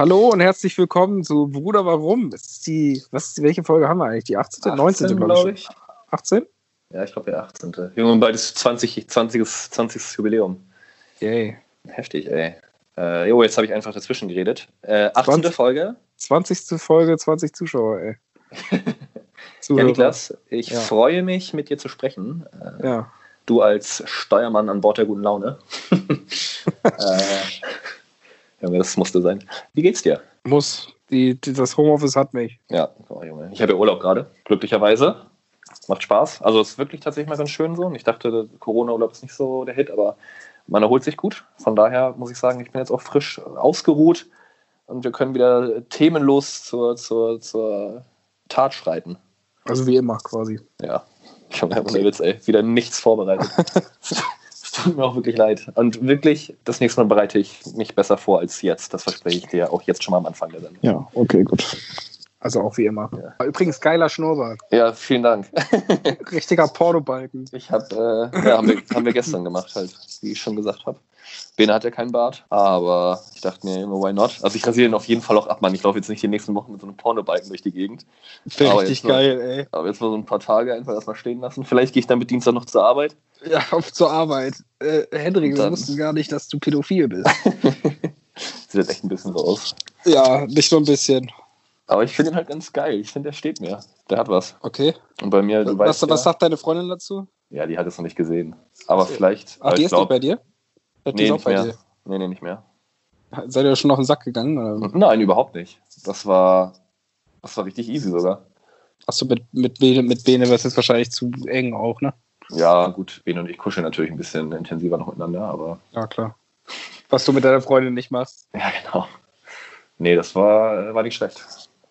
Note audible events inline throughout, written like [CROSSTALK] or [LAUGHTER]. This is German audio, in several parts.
Hallo und herzlich willkommen zu Bruder Warum. Ist die, was, welche Folge haben wir eigentlich? Die 18. 19. glaube ich. 18? Ja, ich glaube der 18. Junge, beides 20, 20. 20. Jubiläum. Yay. Heftig, ey. Äh, jo, jetzt habe ich einfach dazwischen geredet. Äh, 18. 20. Folge. 20. Folge, 20 Zuschauer, ey. [LAUGHS] Ja. Niklas, ich Ja. freue mich, mit dir zu sprechen. Äh, Ja. du als Steuermann an Bord der guten Laune. [LAUGHS] äh, [LAUGHS] Junge, das musste sein. Wie geht's dir? Muss. Die, die, das Homeoffice hat mich. Ja, oh, Junge. Ich habe ja Urlaub gerade, glücklicherweise. Macht Spaß. Also es ist wirklich tatsächlich mal ganz schön so. Und ich dachte, Corona-Urlaub ist nicht so der Hit, aber man erholt sich gut. Von daher muss ich sagen, ich bin jetzt auch frisch ausgeruht und wir können wieder themenlos zur, zur, zur Tat schreiten. Also wie immer quasi. Ja, [LAUGHS] Junge, ohne Witz, ey. Wieder nichts vorbereitet. [LAUGHS] Es tut mir auch wirklich leid. Und wirklich, das nächste Mal bereite ich mich besser vor als jetzt. Das verspreche ich dir auch jetzt schon mal am Anfang der Sendung. Ja, okay, gut. Also auch wie immer. Ja. Übrigens, geiler Schnurrbart. Ja, vielen Dank. [LAUGHS] Richtiger Pornobalken. Ich habe, äh, ja, haben wir, haben wir gestern gemacht, halt, wie ich schon gesagt habe. Bene hat ja keinen Bart, aber ich dachte mir, Junge, why not? Also ich rasiere ihn auf jeden Fall auch ab, Mann. Ich laufe jetzt nicht die nächsten Wochen mit so einem Pornobalken durch die Gegend. Richtig geil, ey. Aber jetzt mal so ein paar Tage einfach erstmal stehen lassen. Vielleicht gehe ich dann mit Dienstag noch zur Arbeit. Ja, auf zur Arbeit. Äh, Hendrik, wir wussten gar nicht, dass du pädophil bist. [LAUGHS] Sieht jetzt echt ein bisschen so aus. ja, nicht nur ein bisschen. Aber ich finde ihn halt ganz geil. Ich finde, der steht mir. Der hat was. Okay. Und bei mir, du Was, weißt was ja, sagt deine Freundin dazu? ja, die hat es noch nicht gesehen. Aber vielleicht, Ach, die ist nicht glaub, bei dir? Die nee, ist auch nicht bei mehr. dir. Nee, nee, nicht mehr. Seid ihr schon auf den Sack gegangen? Oder? Nein, überhaupt nicht. Das war, das war richtig easy sogar. Achso, mit, mit Bene, mit Bene wäre es jetzt wahrscheinlich zu eng auch, ne? Ja, gut, Ben und ich kuscheln natürlich ein bisschen intensiver noch miteinander, aber Ja, klar. Was du mit deiner Freundin nicht machst. ja, genau. Nee, das war, war nicht schlecht.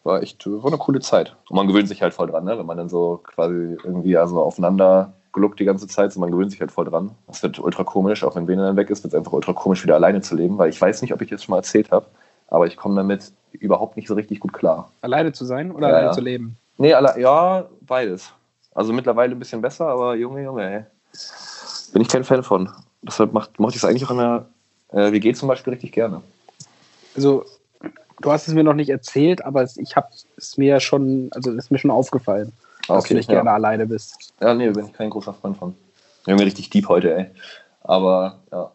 War echt, war eine coole Zeit. Und man gewöhnt sich halt voll dran, ne? wenn man dann so quasi irgendwie also aufeinander geluckt die ganze Zeit, so man gewöhnt sich halt voll dran. Das wird ultra komisch, auch wenn Bene dann weg ist, wird es einfach ultra komisch, wieder alleine zu leben, weil ich weiß nicht, ob ich das schon mal erzählt habe, aber ich komme damit überhaupt nicht so richtig gut klar. Alleine zu sein oder Ja, alleine ja. zu leben? Nee, alle, ja, beides. Also mittlerweile ein bisschen besser, aber Junge, Junge, ey. Bin ich kein Fan von. Deshalb macht, mochte ich es eigentlich auch in der äh, WG zum Beispiel richtig gerne. Also, du hast es mir noch nicht erzählt, aber es- ich habe es mir ja schon, also ist mir schon aufgefallen, dass du nicht ja. gerne alleine bist. Ja, nee, bin ich kein großer Freund von. Junge, richtig deep heute, ey. Aber ja.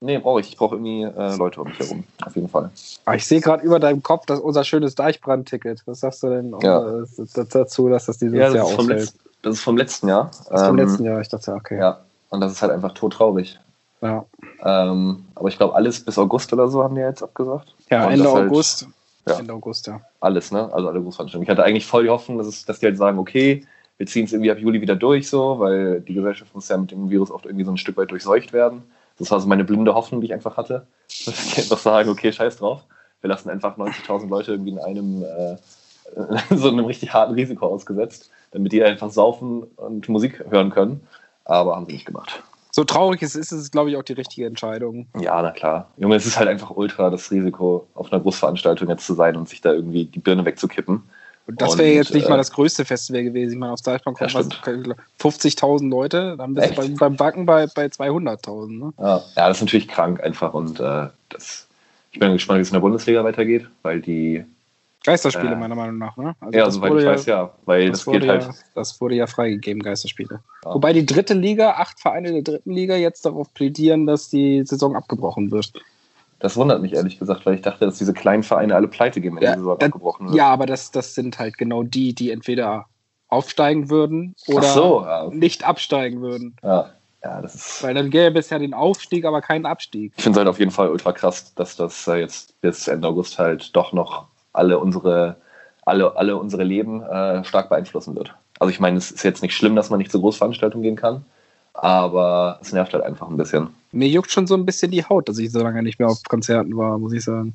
Nee, brauche ich. Ich brauche irgendwie äh, Leute um mich herum. Auf jeden Fall. Aber ich sehe gerade über deinem Kopf das, unser schönes Deichbrand-Ticket. Was sagst du denn Ja. äh, dazu, dass das dieses Ja, das Jahr ausfällt? Das ist vom letzten Jahr. Das ist vom Ähm, letzten Jahr. Ich dachte, okay. Ja. Und das ist halt einfach todtraurig. Ja, Ähm, aber ich glaube, alles bis August oder so haben die jetzt abgesagt. ja Und Ende halt- August. ja. Ende August, ja. Alles, ne? Also alle Großveranstaltungen. Ich hatte eigentlich voll die Hoffnung, dass, es, dass die halt sagen, okay, wir ziehen es irgendwie ab Juli wieder durch, so, weil die Gesellschaft muss ja mit dem Virus oft irgendwie so ein Stück weit durchseucht werden. Das war so meine blinde Hoffnung, die ich einfach hatte. [LAUGHS] Dass die einfach sagen, okay, scheiß drauf. Wir lassen einfach 90.000 Leute irgendwie in einem äh, [LAUGHS] so einem richtig harten Risiko ausgesetzt, damit die einfach saufen und Musik hören können. Aber haben sie nicht gemacht. So traurig es ist, ist es, glaube ich, auch die richtige Entscheidung. Ja, na klar. Junge, es ist halt einfach ultra das Risiko, auf einer Großveranstaltung jetzt zu sein und sich da irgendwie die Birne wegzukippen. Und das wäre jetzt nicht äh, mal das größte Festival gewesen. Ich meine, Deichbrand Ja, kommen was- 50.000 Leute, dann bist du Echt? beim, beim Backen bei, bei 200.000. Ne? Ja, ja, das ist natürlich krank einfach und äh, das, ich bin gespannt, wie es in der Bundesliga weitergeht, weil die, Geisterspiele, Äh, meiner Meinung nach. Ne? Also ja, das soweit wurde ich weiß, ja, weil das, Das wurde, geht halt, ja, das wurde ja freigegeben, Geisterspiele. Ja. Wobei die dritte Liga, acht Vereine der dritten Liga jetzt darauf plädieren, dass die Saison abgebrochen wird. das wundert mich ehrlich gesagt, weil ich dachte, dass diese kleinen Vereine alle pleite gehen, wenn Ja, die Saison das- abgebrochen wird. Ja, aber das, das sind halt genau die, die entweder aufsteigen würden oder so, ja, nicht absteigen würden. ja, ja, das ist, Weil dann gäbe es ja den Aufstieg, aber keinen Abstieg. ich finde es halt auf jeden Fall ultra krass, dass das äh, jetzt bis Ende August halt doch noch alle unsere, alle, alle unsere Leben äh, stark beeinflussen wird. Also ich meine, es ist jetzt nicht schlimm, dass man nicht zur Großveranstaltung gehen kann, aber es nervt halt einfach ein bisschen. Mir juckt schon so ein bisschen die Haut, dass ich so lange nicht mehr auf Konzerten war, muss ich sagen.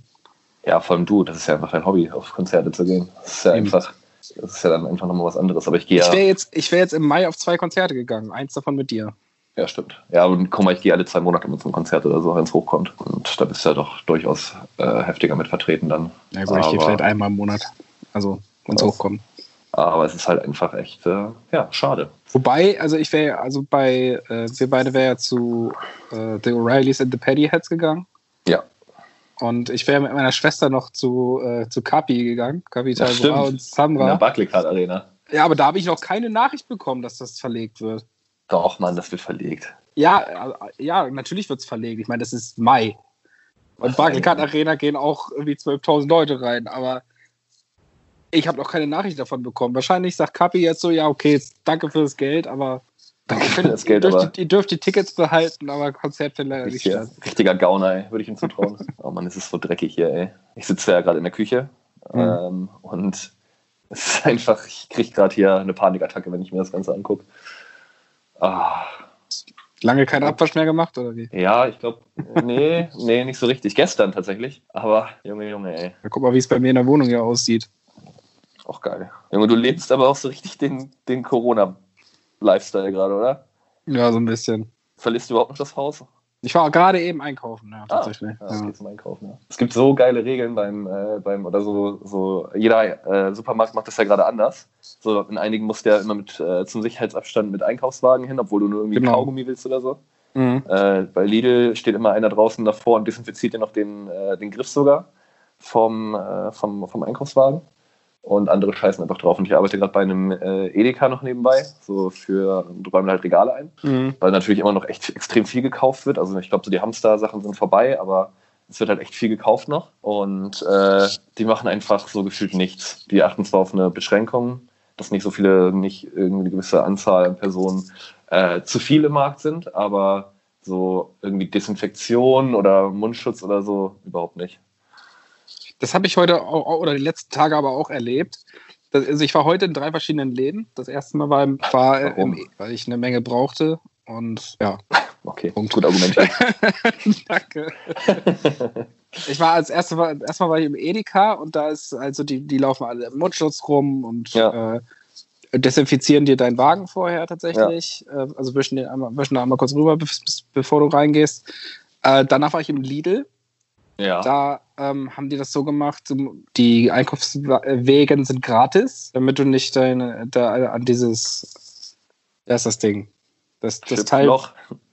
Ja, vor allem du, das ist ja einfach dein Hobby, auf Konzerte zu gehen. Das ist ja Eben. einfach, das ist ja dann einfach nochmal was anderes. Aber ich gehe Ich ja, wäre jetzt, ich wär jetzt im Mai auf zwei Konzerte gegangen, eins davon mit dir. Ja, stimmt. Ja, und guck mal, ich gehe alle zwei Monate mit zum Konzert oder so, wenn es hochkommt. Und da bist du ja doch durchaus äh, heftiger mit vertreten dann. Ja gut, ich gehe Aber- vielleicht einmal im Monat. Also, wenn es hochkommt. Aber es ist halt einfach echt, äh, ja, schade. Wobei, also ich wäre, also bei, äh, wir beide wären ja zu äh, The O'Reillys and the Paddyheads gegangen. Ja. Und ich wäre mit meiner Schwester noch zu, äh, zu Kapi gegangen, Capital Bra und Samra. In der Barclaycard Arena. Ja, aber da habe ich noch keine Nachricht bekommen, dass das verlegt wird. Doch, Mann, das wird verlegt. Ja, äh, ja, natürlich wird es verlegt. Ich meine, das ist Mai. Und Barclaycard Arena gehen auch irgendwie 12.000 Leute rein, aber ich habe noch keine Nachricht davon bekommen. Wahrscheinlich sagt Kapi jetzt so, ja, okay, danke für das Geld, aber danke für das Geld, ihr, dürft, ihr dürft die Tickets behalten, aber Konzert findet leider nicht statt. Richtiger Gauner, ey, würde ich ihm zutrauen. [LAUGHS] oh Mann, es ist so dreckig hier, ey. Ich sitze ja gerade in der Küche mhm. ähm, und es ist einfach, ich kriege gerade hier eine Panikattacke, wenn ich mir das Ganze angucke. Ah. Lange keinen Abwasch mehr gemacht, oder wie? Ja, ich glaube, nee, nee, nicht so richtig. Gestern tatsächlich. Aber, Junge, Junge, ey. Ja, guck mal, wie es bei mir in der Wohnung hier aussieht. Auch geil. Junge, du lebst aber auch so richtig den, den Corona-Lifestyle gerade, oder? Ja, so ein bisschen. Verlisst du überhaupt noch das Haus? Ich war gerade eben einkaufen, ja, ah, tatsächlich. Ah, ja. geht zum Einkaufen, ja. Es gibt so geile Regeln beim, äh, beim oder so, so jeder äh, Supermarkt macht das ja gerade anders. So, in einigen musst du ja immer mit äh, zum Sicherheitsabstand mit Einkaufswagen hin, obwohl du nur irgendwie genau. Kaugummi willst oder so. Mhm. Äh, bei Lidl steht immer einer draußen davor und desinfiziert dir noch den, äh, den Griff sogar vom, äh, vom, vom Einkaufswagen und andere scheißen einfach drauf. Und ich arbeite gerade bei einem äh, Edeka noch nebenbei, so für, du räumen halt Regale ein, mhm. weil natürlich immer noch echt extrem viel gekauft wird. Also ich glaube, so die Hamster-Sachen sind vorbei, aber es wird halt echt viel gekauft noch. Und äh, die machen einfach so gefühlt nichts. Die achten zwar auf eine Beschränkung, dass nicht so viele, nicht irgendwie eine gewisse Anzahl an Personen äh, zu viel im Markt sind, aber so irgendwie Desinfektion oder Mundschutz oder so überhaupt nicht. Das habe ich heute auch, oder die letzten Tage aber auch erlebt. Das, also ich war heute in drei verschiedenen Läden. Das erste Mal war, war im, weil ich eine Menge brauchte. Und ja. Okay, Punkt. gut argumentiert. [LAUGHS] Danke. ich war als erstes Mal, erstmal war ich im Edeka und da ist also die, die laufen alle im Mundschutz rum und ja. äh, desinfizieren dir deinen Wagen vorher tatsächlich. Ja. Äh, also wischen den einmal, wischen einmal kurz rüber, bevor du reingehst. Äh, danach war ich im Lidl ja. Da ähm, haben die das so gemacht, die Einkaufswegen sind gratis, damit du nicht deine, da an dieses, wer ist das Ding? Das, das Teil.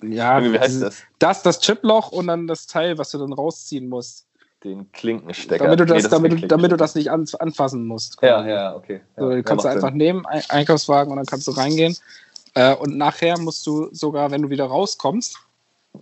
Ja, wie heißt das? Das, das Chiploch und dann das Teil, was du dann rausziehen musst. Den Klinkenstecker. Damit du das, nee, damit, du, damit du das nicht an, anfassen musst. Ja, ja, okay. Ja, so, du kannst du einfach Sinn. nehmen, Einkaufswagen und dann kannst du reingehen. Äh, und nachher musst du sogar, wenn du wieder rauskommst,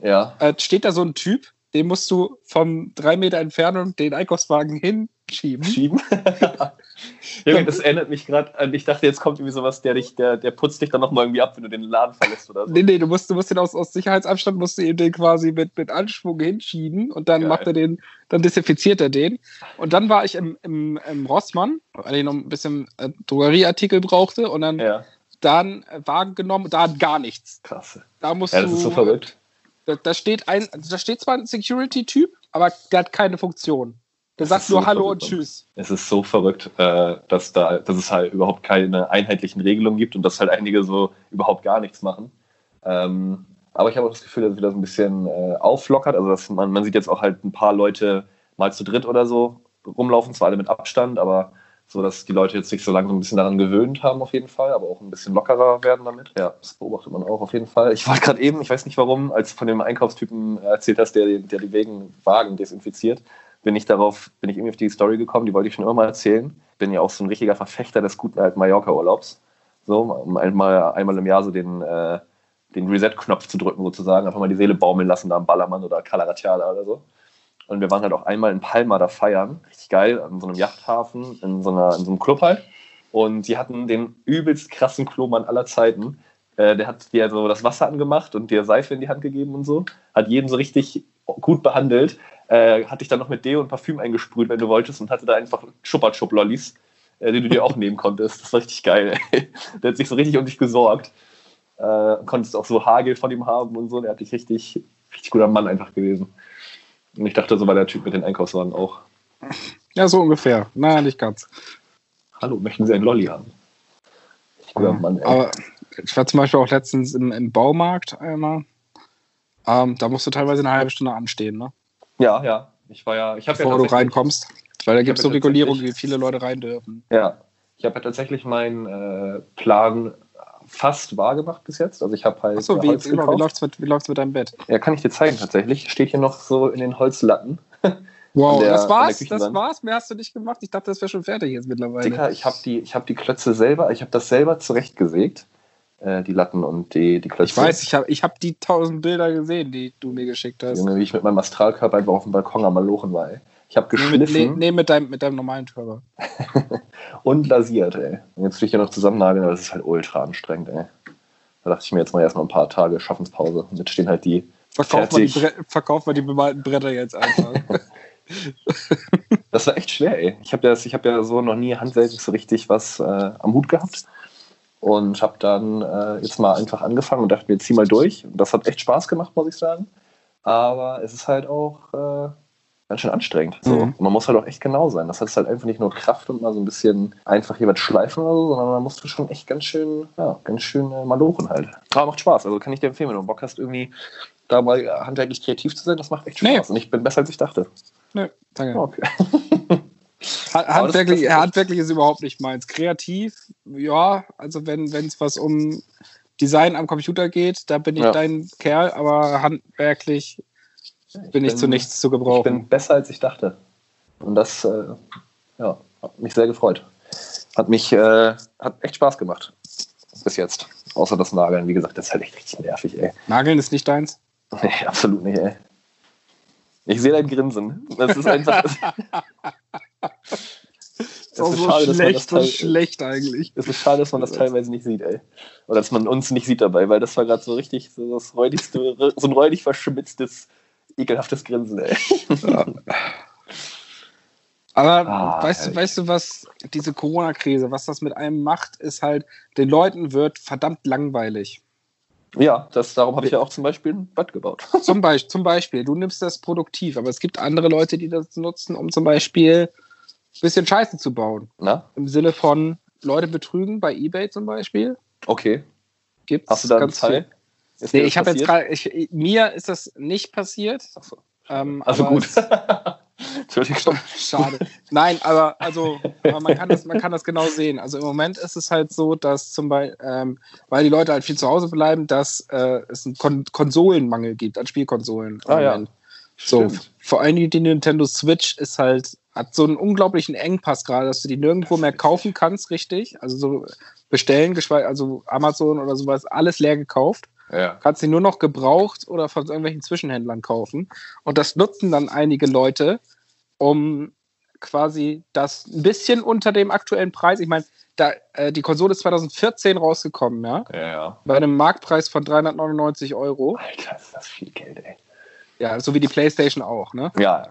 ja. äh, steht da so ein Typ, den musst du von drei Meter Entfernung den Einkaufswagen hinschieben. Schieben? [LAUGHS] Junge, das erinnert mich gerade an, ich dachte, jetzt kommt irgendwie sowas, der dich, der, der putzt dich dann nochmal irgendwie ab, wenn du den Laden verlässt oder so. Nee, nee, du musst, du musst den aus, aus Sicherheitsabstand, musst du ihm den quasi mit, mit Anschwung hinschieben und dann Geil. macht er den, dann desinfiziert er den. Und dann war ich im, im, im Rossmann, weil ich noch ein bisschen äh, Drogerieartikel brauchte und dann, ja. dann Wagen genommen, da hat gar nichts. Krass. Da musst ja, das du, ist so verrückt da, da steht ein, da steht zwar ein Security-Typ, aber der hat keine Funktion. Der sagt nur so Hallo und Tschüss. Es ist so verrückt, äh, dass, da, dass es halt überhaupt keine einheitlichen Regelungen gibt und dass halt einige so überhaupt gar nichts machen. Ähm, aber ich habe auch das Gefühl, dass es wieder so ein bisschen äh, auflockert. Also dass man, man sieht jetzt auch halt ein paar Leute mal zu dritt oder so rumlaufen, zwar alle mit Abstand, aber so dass die Leute jetzt sich so langsam ein bisschen daran gewöhnt haben auf jeden Fall, aber auch ein bisschen lockerer werden damit. Ja, das beobachtet man auch auf jeden Fall. Ich war gerade eben, ich weiß nicht warum, als von dem Einkaufstypen erzählt hast, der, der die Wegen Wagen desinfiziert, bin ich darauf, bin ich irgendwie auf die Story gekommen, die wollte ich schon immer mal erzählen. Bin ja auch so ein richtiger Verfechter des guten alten Mallorca-Urlaubs. So, um einmal, einmal im Jahr so den, äh, den Reset-Knopf zu drücken sozusagen, einfach mal die Seele baumeln lassen da am Ballermann oder Calaratiala oder so. Und wir waren halt auch einmal in Palma da feiern. Richtig geil, an so einem Yachthafen, in so, einer, in so einem Club halt. Und die hatten den übelst krassen Klomann aller Zeiten. Äh, der hat dir so das Wasser angemacht und dir Seife in die Hand gegeben und so. Hat jeden so richtig gut behandelt. Äh, hat dich dann noch mit Deo und Parfüm eingesprüht, wenn du wolltest. Und hatte da einfach Schuppertschub-Lollis, äh, die du dir auch nehmen konntest. Das war richtig geil. Ey. [LAUGHS] Der hat sich so richtig um dich gesorgt. Äh, konntest auch so Hagel von ihm haben und so. Der hat dich richtig, richtig guter Mann einfach gewesen. Und ich dachte, so war der Typ mit den Einkaufswagen auch. Ja, so ungefähr. Naja, nicht ganz. Hallo, möchten Sie einen Lolli haben? Ich ja, Mann, Aber ich war zum Beispiel auch letztens im, im Baumarkt einmal. Ähm, da musst du teilweise eine halbe Stunde anstehen, ne? Ja, ja. Ich war ja, ich Bevor ja du reinkommst. Weil da gibt es so Regulierungen, wie viele Leute rein dürfen. Ja. Ich habe ja tatsächlich meinen äh, Plan fast wahr gemacht bis jetzt. Also ich habe halt. Achso, wie, wie, läuft es mit, mit deinem Bett? Ja, kann ich dir zeigen tatsächlich. Steht hier noch so in den Holzlatten. [LAUGHS] Wow, der, das war's? Das war's? Mehr hast du nicht gemacht? Ich dachte, das wäre schon fertig jetzt mittlerweile. Dicker, ich habe die, hab die Klötze selber, ich habe das selber zurechtgesägt. Äh, die Latten und die, die Klötze. Ich weiß, ich habe ich hab die tausend Bilder gesehen, die du mir geschickt hast. Junge, wie ich mit meinem Astralkörper einfach auf dem Balkon am Malochen war, ey. Ich habe geschliffen. Nee, mit, nee, mit, deinem, mit deinem normalen Körper. [LAUGHS] und lasiert, ey. Und jetzt will ich ja noch zusammennageln, aber das ist halt ultra anstrengend, ey. Da dachte ich mir jetzt mal erstmal ein paar Tage Schaffenspause. Und jetzt stehen halt die. Verkauf mal die, verkauf mal die bemalten Bretter jetzt einfach. [LAUGHS] das war echt schwer, ey. Ich habe ja, hab ja so noch nie handwerklich so richtig was äh, am Hut gehabt. Und habe dann äh, jetzt mal einfach angefangen und dachte mir, zieh mal durch. Und das hat echt Spaß gemacht, muss ich sagen. Aber es ist halt auch äh, ganz schön anstrengend. So. Mhm. Man muss halt auch echt genau sein. Das heißt halt einfach nicht nur Kraft und mal so ein bisschen einfach jemand schleifen oder so, sondern man muss schon echt ganz schön, ja, ganz schön äh, malochen halt. Aber macht Spaß. Also kann ich dir empfehlen, wenn du Bock hast, irgendwie da mal handwerklich kreativ zu sein, das macht echt Spaß. Nee. Und ich bin besser, als ich dachte. Nö, danke. Okay. [LAUGHS] handwerklich, handwerklich ist überhaupt nicht meins. Kreativ, ja, also wenn es was um Design am Computer geht, da bin ich ja. dein Kerl, aber handwerklich bin ich, bin, zu nichts zu gebrauchen. Ich bin besser, als ich dachte. Und das äh, ja, hat mich sehr gefreut. Hat mich äh, hat echt Spaß gemacht. Bis jetzt. Außer das Nageln, wie gesagt, das ist halt echt richtig nervig, ey. Nageln ist nicht deins? [LAUGHS] Nee, absolut nicht, ey. Ich sehe dein Grinsen. Das ist einfach. [LAUGHS] Das ist so schade, schlecht, das schlecht eigentlich. Es ist schade, dass man das teilweise nicht sieht, ey. Oder dass man uns nicht sieht dabei, weil das war gerade so richtig so das räudigste, so ein räudig verschmitztes, ekelhaftes Grinsen, ey. Ja. Aber ah, weißt, du, weißt du, was diese Corona-Krise, was das mit einem macht, ist halt, den Leuten wird verdammt langweilig. Ja, das, darum habe ich ja auch zum Beispiel ein Bad gebaut. [LAUGHS] Zum, Be zum Beispiel, du nimmst das produktiv, aber es gibt andere Leute, die das nutzen, um zum Beispiel ein bisschen Scheiße zu bauen. Na? Im Sinne von Leute betrügen bei Ebay zum Beispiel. Okay. Gibt's Hast du da ganz Fall? Nee, ich habe jetzt gerade, mir ist das nicht passiert. So. Ähm, also gut. [LAUGHS] Entschuldigung. Schade. Nein, aber also aber man, kann das, man kann das genau sehen. Also im Moment ist es halt so, dass zum Beispiel, ähm, weil die Leute halt viel zu Hause bleiben, dass äh, es einen Kon Konsolenmangel gibt an Spielkonsolen. Ah, ja. So, vor allem die Nintendo Switch ist halt, hat so einen unglaublichen Engpass gerade, dass du die nirgendwo mehr kaufen kannst, richtig. Also so bestellen, also Amazon oder sowas, alles leer gekauft. Ja. Kannst sie nur noch gebraucht oder von irgendwelchen Zwischenhändlern kaufen. Und das nutzen dann einige Leute, um quasi das ein bisschen unter dem aktuellen Preis. Ich meine, da, äh, die Konsole ist 2014 rausgekommen, ja? ja? Ja, Bei einem Marktpreis von 399 Euro. Alter, ist das viel Geld, ey. Ja, so wie die PlayStation auch, ne? Ja.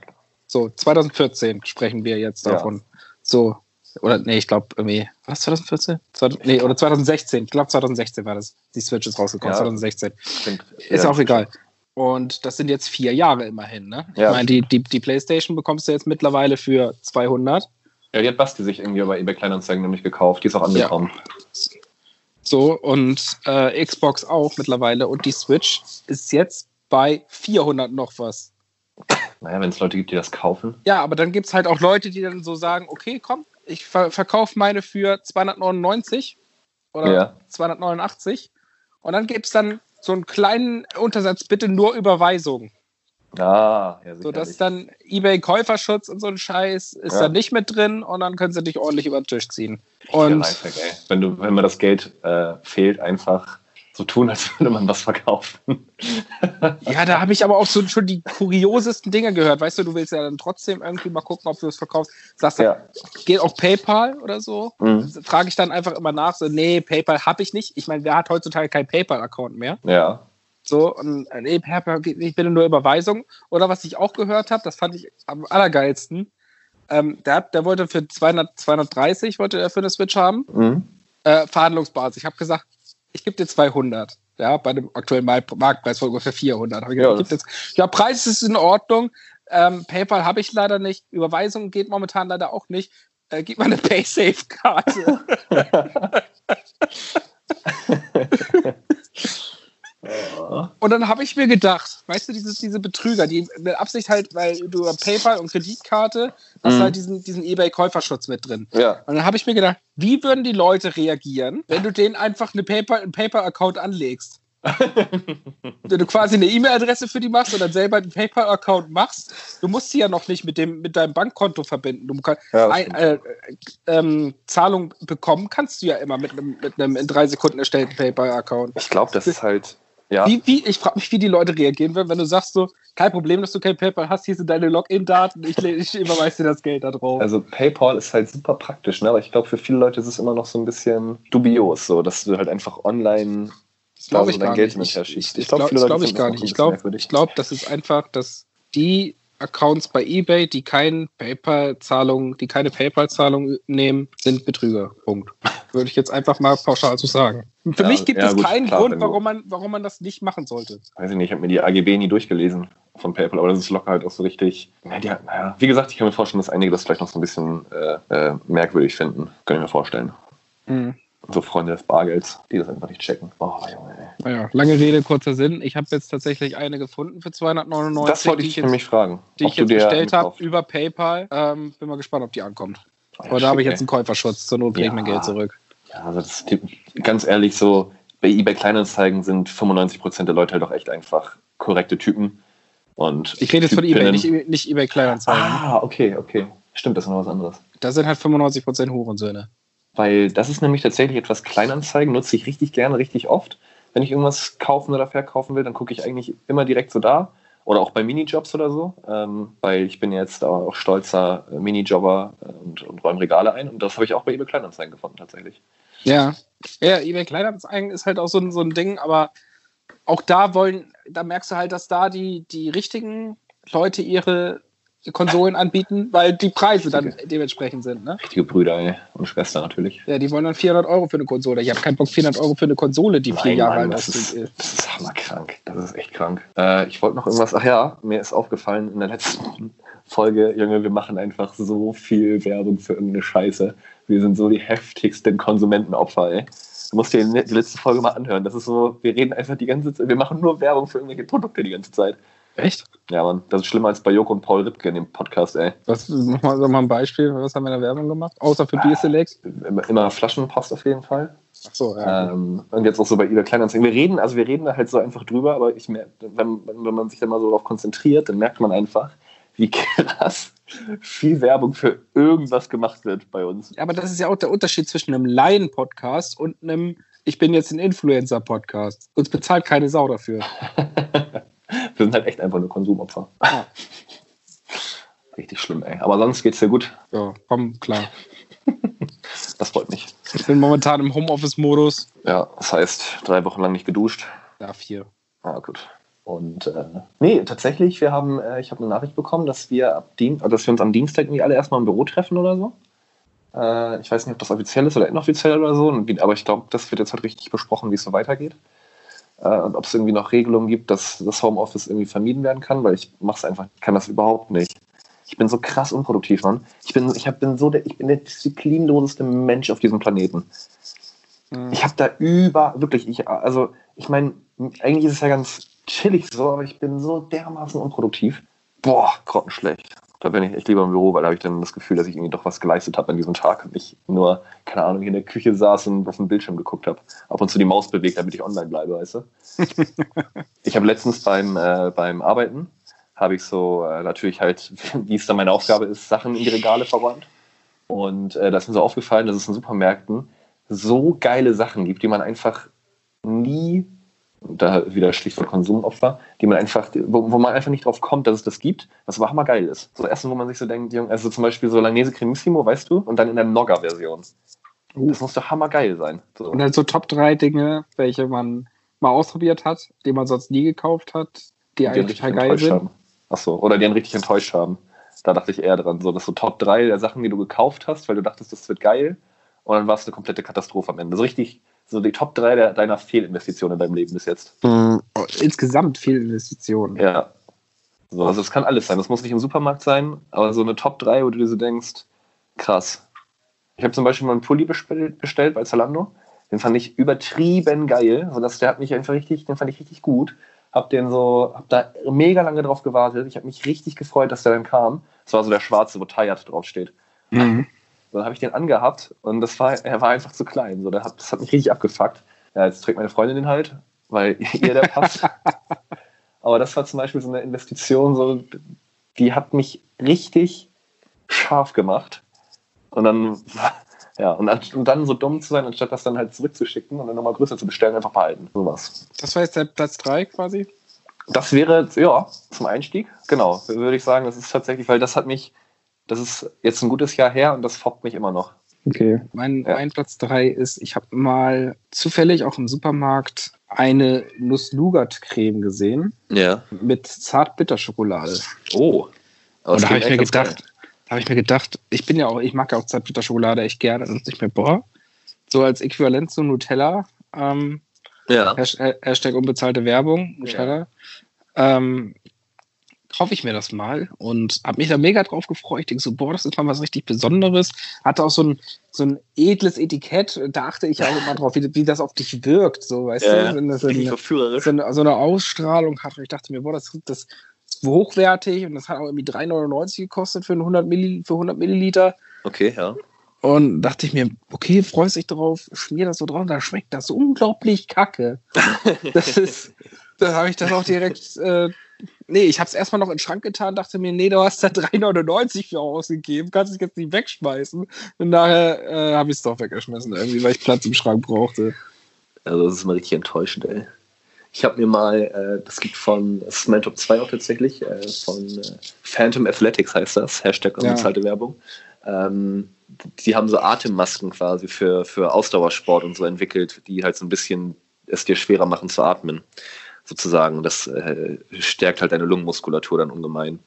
So, 2014 sprechen wir jetzt davon. Ja. So, oder nee, ich glaube irgendwie, was 2014? 20, nee, oder 2016. Ich glaube 2016 war das. Die Switch ist rausgekommen, ja, 2016. Stimmt. Ist auch egal. Und das sind jetzt vier Jahre immerhin, ne? Ja. Ich meine, die, die, die Playstation bekommst du jetzt mittlerweile für 200. Ja, die hat Basti sich irgendwie bei eBay Kleinanzeigen nämlich gekauft. Die ist auch angekommen. Ja. So, und äh, Xbox auch mittlerweile. Und die Switch ist jetzt bei 400 noch was. Naja, wenn es Leute gibt, die das kaufen. Ja, aber dann gibt es halt auch Leute, die dann so sagen, okay, komm, ich ver verkaufe meine für 299 oder ja. 289 und dann gibt es dann so einen kleinen Untersatz, bitte nur Überweisung. Ah, ja, so dass dann eBay Käuferschutz und so ein Scheiß ist ja. da nicht mit drin und dann können sie dich ordentlich über den Tisch ziehen. Und Lifehack, wenn du, wenn mir das Geld äh, fehlt, einfach so tun, als würde man was verkaufen. ja, da habe ich aber auch so schon die kuriosesten Dinge gehört. Weißt du, du willst ja dann trotzdem irgendwie mal gucken, ob du es verkaufst. Sagst du, ja. geht auch PayPal oder so? Mhm. Frage ich dann einfach immer nach, so, nee, PayPal habe ich nicht. Ich meine, wer hat heutzutage keinen PayPal-Account mehr? Ja. So, und äh, nee, PayPal geht nicht, bitte nur Überweisung. Oder was ich auch gehört habe, das fand ich am allergeilsten. Ähm, der, der wollte für 200, 230 wollte er für eine Switch haben. Mhm. Äh, Verhandlungsbasis. Ich habe gesagt, ich gebe dir 200. Ja, bei dem aktuellen Marktpreis von ungefähr 400. Ich ja, jetzt, ja, Preis ist in Ordnung. Ähm, PayPal habe ich leider nicht. Überweisung geht momentan leider auch nicht. Äh, gib mal eine [LAUGHS] PaySafe-Karte. [LAUGHS] [LAUGHS] Und dann habe ich mir gedacht, weißt du, diese, diese Betrüger, die mit Absicht halt, weil du über PayPal und Kreditkarte hast mhm. halt diesen, diesen eBay-Käuferschutz mit drin. Ja. Und dann habe ich mir gedacht, wie würden die Leute reagieren, wenn du denen einfach eine PayPal, einen PayPal-Account anlegst? [LAUGHS] Wenn du quasi eine E-Mail-Adresse für die machst und dann selber einen PayPal-Account machst, du musst sie ja noch nicht mit, dem, mit deinem Bankkonto verbinden. Du kannst ja, ein, äh, äh, Zahlung bekommen kannst du ja immer mit einem, mit einem in drei Sekunden erstellten PayPal-Account. Ich glaube, das ist halt. Ja. Wie, wie, ich frage mich, wie die Leute reagieren würden, wenn du sagst so, kein Problem, dass du kein PayPal hast, hier sind deine Login-Daten, ich, ich überweise dir das Geld da drauf. Also PayPal ist halt super praktisch, ne? aber ich glaube, für viele Leute ist es immer noch so ein bisschen dubios, so, dass du halt einfach online glaube ich, gar nicht. Ich, ich, ich, ich glaube, glaub, glaub ich gar nicht. Ich glaube, glaub, das ist einfach, dass die Accounts bei eBay, die kein PayPal-Zahlung, die keine PayPal-Zahlung nehmen, sind Betrüger. Punkt. Würde ich jetzt einfach mal pauschal so sagen. Für ja, mich gibt ja, es gut, keinen klar, Grund, warum man, warum man das nicht machen sollte. Weiß ich nicht, ich habe mir die AGB nie durchgelesen von PayPal, aber das ist locker halt auch so richtig. Ja, die, naja, wie gesagt, ich kann mir vorstellen, dass einige das vielleicht noch so ein bisschen äh, äh, merkwürdig finden. Kann ich mir vorstellen. Mhm so Freunde des Bargelds, die das einfach nicht checken. Oh, Junge, ey. Naja, lange Rede, kurzer Sinn. Ich habe jetzt tatsächlich eine gefunden für 299. Das wollte ich, ich nämlich fragen. Die ich jetzt bestellt habe über PayPal. Ähm, bin mal gespannt, ob die ankommt. Oh, ja, Aber da habe ich jetzt einen Käuferschutz. Zur Not bringe ich mein Geld zurück. Ja, also das ist ganz ehrlich so, bei eBay Kleinanzeigen sind 95% der Leute halt auch echt einfach korrekte Typen. Und ich rede jetzt von eBay, nicht, nicht eBay Kleinanzeigen. Ah, okay, okay. Stimmt, das ist noch was anderes. Da sind halt 95% Hurensöhne. Weil das ist nämlich tatsächlich etwas Kleinanzeigen, nutze ich richtig gerne, richtig oft. Wenn ich irgendwas kaufen oder verkaufen will, dann gucke ich eigentlich immer direkt so da. Oder auch bei Minijobs oder so, ähm, weil ich bin jetzt auch stolzer Minijobber äh, und, und räume Regale ein. Und das habe ich auch bei eBay Kleinanzeigen gefunden, tatsächlich. Ja, ja eBay Kleinanzeigen ist halt auch so ein, so ein Ding, aber auch da wollen, da merkst du halt, dass da die, die richtigen Leute ihre Konsolen anbieten, weil die Preise dann dementsprechend sind. Ne? Richtige Brüder ey. und Schwestern natürlich. Ja, die wollen dann 400 Euro für eine Konsole. Ich habe keinen Bock 400 Euro für eine Konsole, die vier Jahre alt ist. Das ist hammerkrank. Das ist echt krank. Äh, ich wollte noch irgendwas. Ach ja, mir ist aufgefallen in der letzten Folge, Junge, wir machen einfach so viel Werbung für irgendeine Scheiße. Wir sind so die heftigsten Konsumentenopfer, ey. Du musst dir die letzte Folge mal anhören. Das ist so, wir reden einfach die ganze Zeit, wir machen nur Werbung für irgendwelche Produkte die ganze Zeit. Echt? Ja, Mann. Das ist schlimmer als bei Joko und Paul Ripke in dem Podcast, ey. Was, mach mal, sag mal ein Beispiel. Was haben wir in der Werbung gemacht? Außer für Beer Select? Immer, immer Flaschenpost auf jeden Fall. Ach so, ja. Ähm, und jetzt auch so bei eBay Kleinanzeigen. Wir reden, also wir reden da halt so einfach drüber, aber ich merke, wenn, wenn man sich da mal so darauf konzentriert, dann merkt man einfach, wie [LAUGHS] krass viel Werbung für irgendwas gemacht wird bei uns. Ja, aber das ist ja auch der Unterschied zwischen einem Laien-Podcast und einem Ich bin jetzt ein Influencer-Podcast. Uns bezahlt keine Sau dafür. [LAUGHS] Wir sind halt echt einfach nur Konsumopfer. Ja. [LAUGHS] Richtig schlimm, ey. Aber sonst geht's dir gut. Ja, komm, klar. [LAUGHS] das freut mich. Ich bin momentan im Homeoffice-Modus. Ja, das heißt, drei Wochen lang nicht geduscht. Ja, vier. Ah, gut. Und äh, nee, tatsächlich, wir haben, äh, ich habe eine Nachricht bekommen, dass wir ab Dien dass wir uns am Dienstag irgendwie alle erstmal im Büro treffen oder so. Äh, ich weiß nicht, ob das offiziell ist oder inoffiziell oder so, aber ich glaube, das wird jetzt halt richtig besprochen, wie es so weitergeht äh, und ob es irgendwie noch Regelungen gibt, dass das Homeoffice irgendwie vermieden werden kann, weil ich mache es einfach, kann das überhaupt nicht. Ich bin so krass unproduktiv, Mann. Ich bin, ich hab, bin so der, ich bin der disziplinloseste Mensch auf diesem Planeten. Mhm. Ich habe da über, wirklich, ich, also ich meine, eigentlich ist es ja ganz chillig so, aber ich bin so dermaßen unproduktiv. Boah, grottenschlecht. Da bin ich echt lieber im Büro, weil da habe ich dann das Gefühl, dass ich irgendwie doch was geleistet habe an diesem Tag und nicht nur, keine Ahnung, hier in der Küche saß und auf dem Bildschirm geguckt habe. Ab und zu die Maus bewegt, damit ich online bleibe, weißt du? [LAUGHS] ich habe letztens beim, äh, beim Arbeiten, habe ich so äh, natürlich halt, [LAUGHS] wie es dann meine Aufgabe ist, Sachen in die Regale verräumt. Und äh, da ist mir so aufgefallen, dass es in Supermärkten so geile Sachen gibt, die man einfach nie da wieder Stichwort Konsumopfer, die man einfach, wo, wo, man einfach nicht drauf kommt, dass es das gibt, was aber hammergeil ist. So Essen, wo man sich so denkt, also zum Beispiel so Langnese Cremissimo, weißt du, und dann in der Nogger-Version. Uh. Das muss doch hammergeil sein. So. Und dann so Top 3 Dinge, welche man mal ausprobiert hat, die man sonst nie gekauft hat, die, die eigentlich total geil sind. Haben. Achso, oder die einen richtig enttäuscht haben. Da dachte ich eher dran, so, dass so Top 3 der Sachen, die du gekauft hast, weil du dachtest, das wird geil, und dann war es eine komplette Katastrophe am Ende. So richtig so die Top 3 der, deiner Fehlinvestitionen in deinem Leben bis jetzt? Mhm. Insgesamt Fehlinvestitionen. Ja. So, also es kann alles sein. Das muss nicht im Supermarkt sein, aber so eine Top 3, wo du dir so denkst, krass. Ich habe zum Beispiel mal einen Pulli bestellt bei Zalando. Den fand ich übertrieben geil. So, dass der hat mich einfach richtig, den fand ich richtig gut. Hab den so, hab da mega lange drauf gewartet. Ich habe mich richtig gefreut, dass der dann kam. Das war so der schwarze, wo Tired draufsteht. Mhm dann habe ich den angehabt und das war, er war einfach zu klein. So, das hat mich richtig abgefuckt. Ja, jetzt trägt meine Freundin den halt weil [LAUGHS] ihr der passt. Aber das war zum Beispiel so eine Investition, so, die hat mich richtig scharf gemacht. Und dann, [LAUGHS] ja, und, und dann so dumm zu sein, anstatt das dann halt zurückzuschicken und dann nochmal größer zu bestellen, einfach behalten. Sowas. Das war jetzt der Platz 3 quasi? Das wäre, ja, zum Einstieg, genau, würde ich sagen, das ist tatsächlich, weil das hat mich, das ist jetzt ein gutes Jahr her und das foppt mich immer noch. Okay. Mein, ja. mein Platz 3 ist, ich habe mal zufällig auch im Supermarkt eine Nuss-Nougat-Creme gesehen. Ja. Mit Zartbitterschokolade. Oh. Und da habe ich mir gedacht, habe ich mir gedacht, ich bin ja auch, ich mag ja auch Zartbitterschokolade echt gerne. Und ich mir, boah, so als Äquivalent zu Nutella, ähm, ja. Hashtag unbezahlte Werbung, Nutella, ja. ähm, kaufe ich mir das mal und habe mich da mega drauf gefreut. Ich denke so, boah, das ist mal was richtig Besonderes. Hatte auch so ein, so ein edles Etikett. Da achte ich auch immer drauf, wie, wie das auf dich wirkt. So, weißt ja, du? Wenn das so eine, so, eine, so eine Ausstrahlung hat. Und ich dachte mir, boah, das, das ist hochwertig und das hat auch irgendwie 3,99 gekostet für 100, Milli, für 100 Milliliter. Okay, ja. Und dachte ich mir, okay, freust dich drauf, schmier das so drauf, da schmeckt das unglaublich kacke. [LAUGHS] das ist, da habe ich das auch direkt äh, Nee, ich habe es erstmal noch in den Schrank getan, dachte mir, nee, du hast da [LAUGHS] 3,99 für ausgegeben, kannst dich jetzt nicht wegschmeißen. Und nachher äh, habe ich es doch weggeschmissen, irgendwie, weil ich Platz im Schrank brauchte. Also, das ist mal richtig enttäuschend, ey. Ich habe mir mal, äh, das gibt von Smantop 2 auch tatsächlich, äh, von äh, Phantom Athletics heißt das, Hashtag unbezahlte ja. Werbung. Ähm, die haben so Atemmasken quasi für, für Ausdauersport und so entwickelt, die halt so ein bisschen es dir schwerer machen zu atmen sozusagen. Das äh, stärkt halt deine Lungenmuskulatur dann ungemein.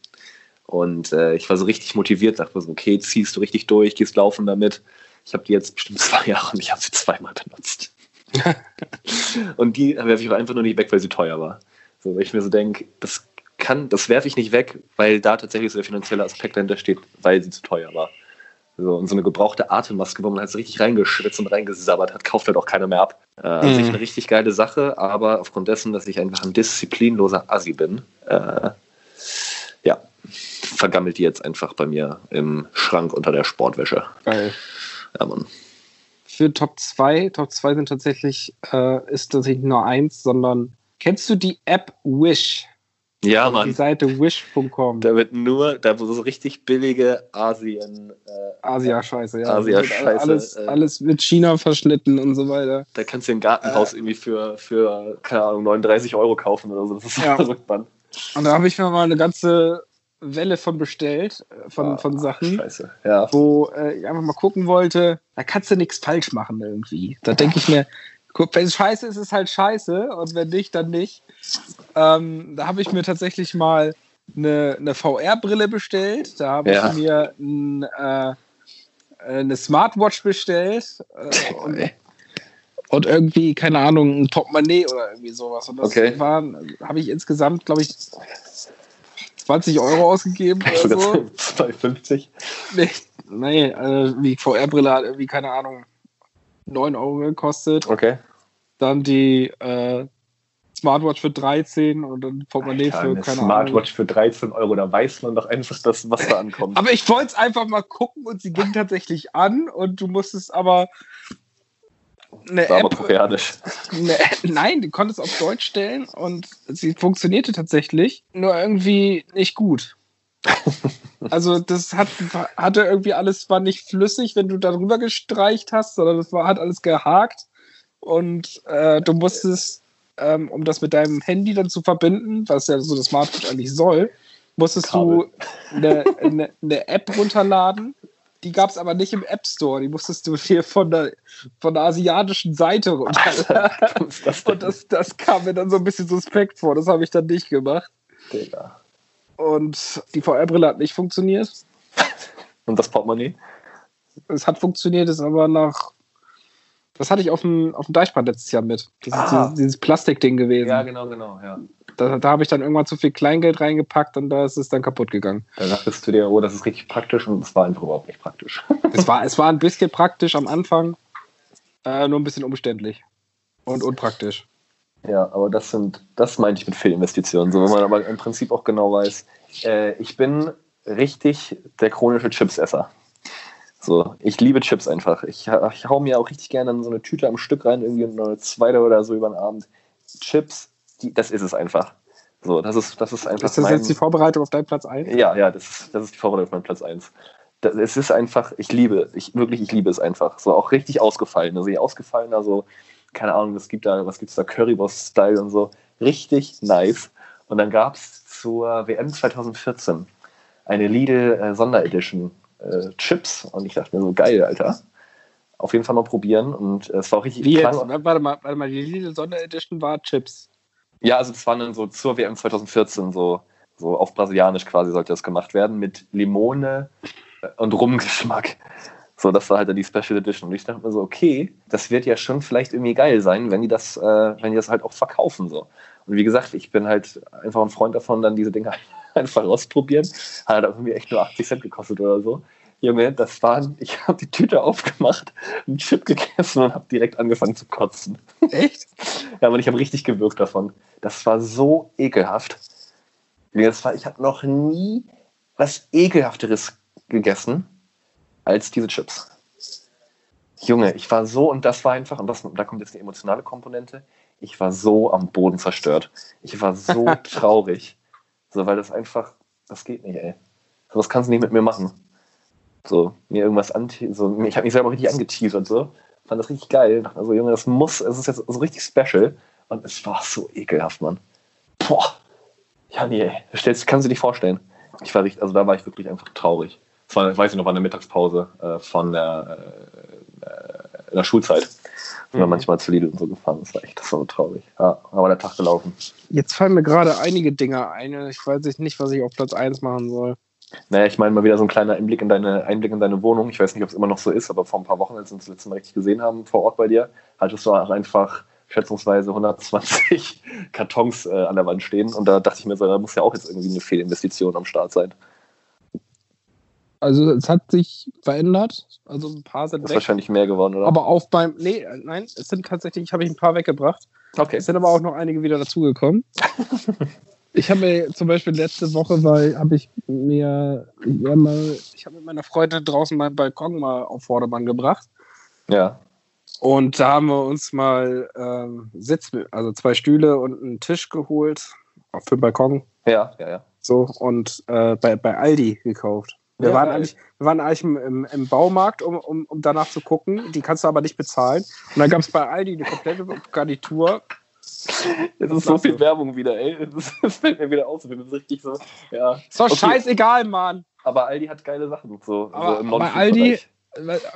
Und äh, ich war so richtig motiviert, dachte mir so, okay, ziehst du richtig durch, gehst laufen damit. Ich habe die jetzt bestimmt [LAUGHS] zwei Jahre und ich habe sie zweimal benutzt. [LAUGHS] und die werfe ich auch einfach nur nicht weg, weil sie teuer war. So, weil ich mir so denke, das kann, das werfe ich nicht weg, weil da tatsächlich so der finanzielle Aspekt dahinter steht, weil sie zu teuer war. So, und so eine gebrauchte Atemmaske, wo man halt so richtig reingeschwitzt und reingesabbert hat, kauft halt auch keiner mehr ab. Äh, an mhm. sich eine richtig geile Sache, aber aufgrund dessen, dass ich einfach ein disziplinloser Assi bin, äh, ja, vergammelt die jetzt einfach bei mir im Schrank unter der Sportwäsche. Geil. Ja, Mann. Für Top 2, Top 2 sind tatsächlich, äh, ist tatsächlich nur eins, sondern kennst du die App Wish? Ja, Mann. Die Seite wish.com. Da wird nur, da wird so richtig billige Asien. Äh, Asia-Scheiße, ja. Asia-Scheiße. Alles, äh, alles mit China verschnitten und so weiter. Da kannst du ein Gartenhaus äh, irgendwie für, für, keine Ahnung, 39 Euro kaufen oder so. Das ist ja. [LAUGHS] verrückt, Mann. Und da habe ich mir mal eine ganze Welle von bestellt, äh, von, ah, von Sachen. Scheiße, ja. Wo äh, ich einfach mal gucken wollte, da kannst du nichts falsch machen irgendwie. Da denke ich mir, wenn es scheiße ist, ist es halt scheiße und wenn nicht, dann nicht. Ähm, da habe ich mir tatsächlich mal eine, eine VR-Brille bestellt. Da habe ja. ich mir ein, äh, eine Smartwatch bestellt. Äh, und, und, irgendwie, keine Ahnung, ein Portemonnaie oder irgendwie sowas. Und das okay. habe ich insgesamt, glaube ich, 20 Euro ausgegeben oder so. 2,50? [LAUGHS] Nee, nee äh, die VR-Brille hat irgendwie, keine Ahnung, 9 Euro gekostet. Okay. Dann die äh, Smartwatch für 13 und dann Portemonnaie Alter, für keine Smartwatch Ahnung. für 13 Euro, da weiß man doch einfach, dass, was da ankommt. aber ich wollte es einfach mal gucken und sie ging tatsächlich an und du musstest aber eine War App, aber koreanisch. Eine, nein, du konntest auf Deutsch stellen und sie funktionierte tatsächlich, nur irgendwie nicht gut. Also das hat, hatte irgendwie alles, war nicht flüssig, wenn du darüber gestreicht hast, sondern das war, hat alles gehakt und äh, du musstest ähm, um das mit deinem Handy dann zu verbinden, was ja so das Smartphone eigentlich soll, musstest Kabel. du eine, eine, eine App runterladen. Die gab es aber nicht im App Store. Die musstest du hier von der, von der asiatischen Seite runterladen. [LAUGHS] das Und das, das kam mir dann so ein bisschen suspekt vor. Das habe ich dann nicht gemacht. Digga. Und die VR-Brille hat nicht funktioniert. [LAUGHS] Und das Portemonnaie? Es hat funktioniert, ist aber nach das hatte ich auf dem, auf dem Deichbrand letztes Jahr mit. Das ah. ist dieses, dieses Plastikding gewesen. Ja, genau, genau, ja. Da, da habe ich dann irgendwann zu viel Kleingeld reingepackt und da ist es dann kaputt gegangen. Da dachtest du dir, oh, das ist richtig praktisch und es war einfach überhaupt nicht praktisch. [LAUGHS] es, war, es war ein bisschen praktisch am Anfang, äh, nur ein bisschen umständlich und unpraktisch. Ja, aber das sind, das meinte ich mit Fehlinvestitionen. So, wenn man aber im Prinzip auch genau weiß, äh, ich bin richtig der chronische Chipsesser. So, ich liebe Chips einfach. Ich, ich hau mir auch richtig gerne in so eine Tüte am Stück rein, irgendwie eine zweite oder so über den Abend. Chips, die, das ist es einfach. So, das ist, das ist einfach. Ist das mein, jetzt die Vorbereitung auf deinen Platz 1? Ja, ja, das ist, das ist die Vorbereitung auf meinen Platz 1. Das, es ist einfach, ich liebe, ich wirklich, ich liebe es einfach. So auch richtig ausgefallen. Also ausgefallen, also, keine Ahnung, es gibt da, was gibt's da, Currywurst-Style und so. Richtig nice. Und dann gab es zur WM 2014 eine Lidl äh, Sonderedition Chips und ich dachte mir so, geil, Alter. Auf jeden Fall mal probieren und äh, es war auch richtig Wie jetzt? Warte mal, warte mal, die Lidl Sonderedition war Chips. Ja, also das war dann so zur WM 2014 so, so auf brasilianisch quasi sollte das gemacht werden mit Limone und Rumgeschmack. So, das war halt dann die Special Edition. Und ich dachte mir so, okay, das wird ja schon vielleicht irgendwie geil sein, wenn die das, äh, wenn die das halt auch verkaufen. So. Und wie gesagt, ich bin halt einfach ein Freund davon, dann diese Dinge [LAUGHS] einfach ausprobieren. Hat irgendwie echt nur 80 Cent gekostet oder so. Junge, das waren, ich habe die Tüte aufgemacht, einen Chip gegessen und habe direkt angefangen zu kotzen. Echt? [LAUGHS] ja, aber ich habe richtig gewirkt davon. Das war so ekelhaft. Das war, ich habe noch nie was ekelhafteres gegessen als diese Chips. Junge, ich war so, und das war einfach, und das, da kommt jetzt die emotionale Komponente, ich war so am Boden zerstört. Ich war so [LAUGHS] traurig. So, weil das einfach, das geht nicht, ey. So was kannst du nicht mit mir machen. So, mir irgendwas anti, so, ich habe mich selber richtig angeteasert, so. Fand das richtig geil. Dachte also, Junge, das muss, es ist jetzt so richtig special. Und es war so ekelhaft, Mann. Boah. Ja, nee, ey. Stellst, kannst du dir nicht vorstellen. Ich war richtig, also da war ich wirklich einfach traurig. War, ich weiß nicht noch, war eine Mittagspause äh, von der, äh, äh in der Schulzeit. Sind wir mhm. manchmal zu Lidl und so gefahren. Das war echt das war so traurig. Ja, aber der Tag gelaufen. Jetzt fallen mir gerade einige Dinge ein. Ich weiß nicht, was ich auf Platz 1 machen soll. Naja, ich meine mal wieder so ein kleiner Einblick in deine, Einblick in deine Wohnung. Ich weiß nicht, ob es immer noch so ist, aber vor ein paar Wochen, als wir uns das letzte Mal richtig gesehen haben vor Ort bei dir, hattest du auch einfach schätzungsweise 120 [LAUGHS] Kartons äh, an der Wand stehen. Und da dachte ich mir so, da muss ja auch jetzt irgendwie eine Fehlinvestition am Start sein. Also es hat sich verändert. Also ein paar sind ist weg. wahrscheinlich mehr geworden, oder? Aber auch beim. Nee, nein, es sind tatsächlich, habe ich ein paar weggebracht. Okay. Es sind aber auch noch einige wieder dazugekommen. [LAUGHS] ich habe mir zum Beispiel letzte Woche, weil habe ich mir ja mal, ich habe mit meiner Freundin draußen meinen Balkon mal auf Vordermann gebracht. Ja. Und da haben wir uns mal ähm, Sitz, also zwei Stühle und einen Tisch geholt für den Balkon. Ja, ja, ja. So, und äh, bei, bei Aldi gekauft. Wir, ja, waren eigentlich, wir waren eigentlich im, im Baumarkt, um, um, um danach zu gucken. Die kannst du aber nicht bezahlen. Und dann gab es bei Aldi eine komplette Garnitur. Jetzt ist so viel Werbung wieder, ey. [LAUGHS] Das, fällt mir wieder auf. Das ist richtig so. Ja. Ist doch okay. scheißegal, Mann. Aber Aldi hat geile Sachen. So, aber, so bei Aldi,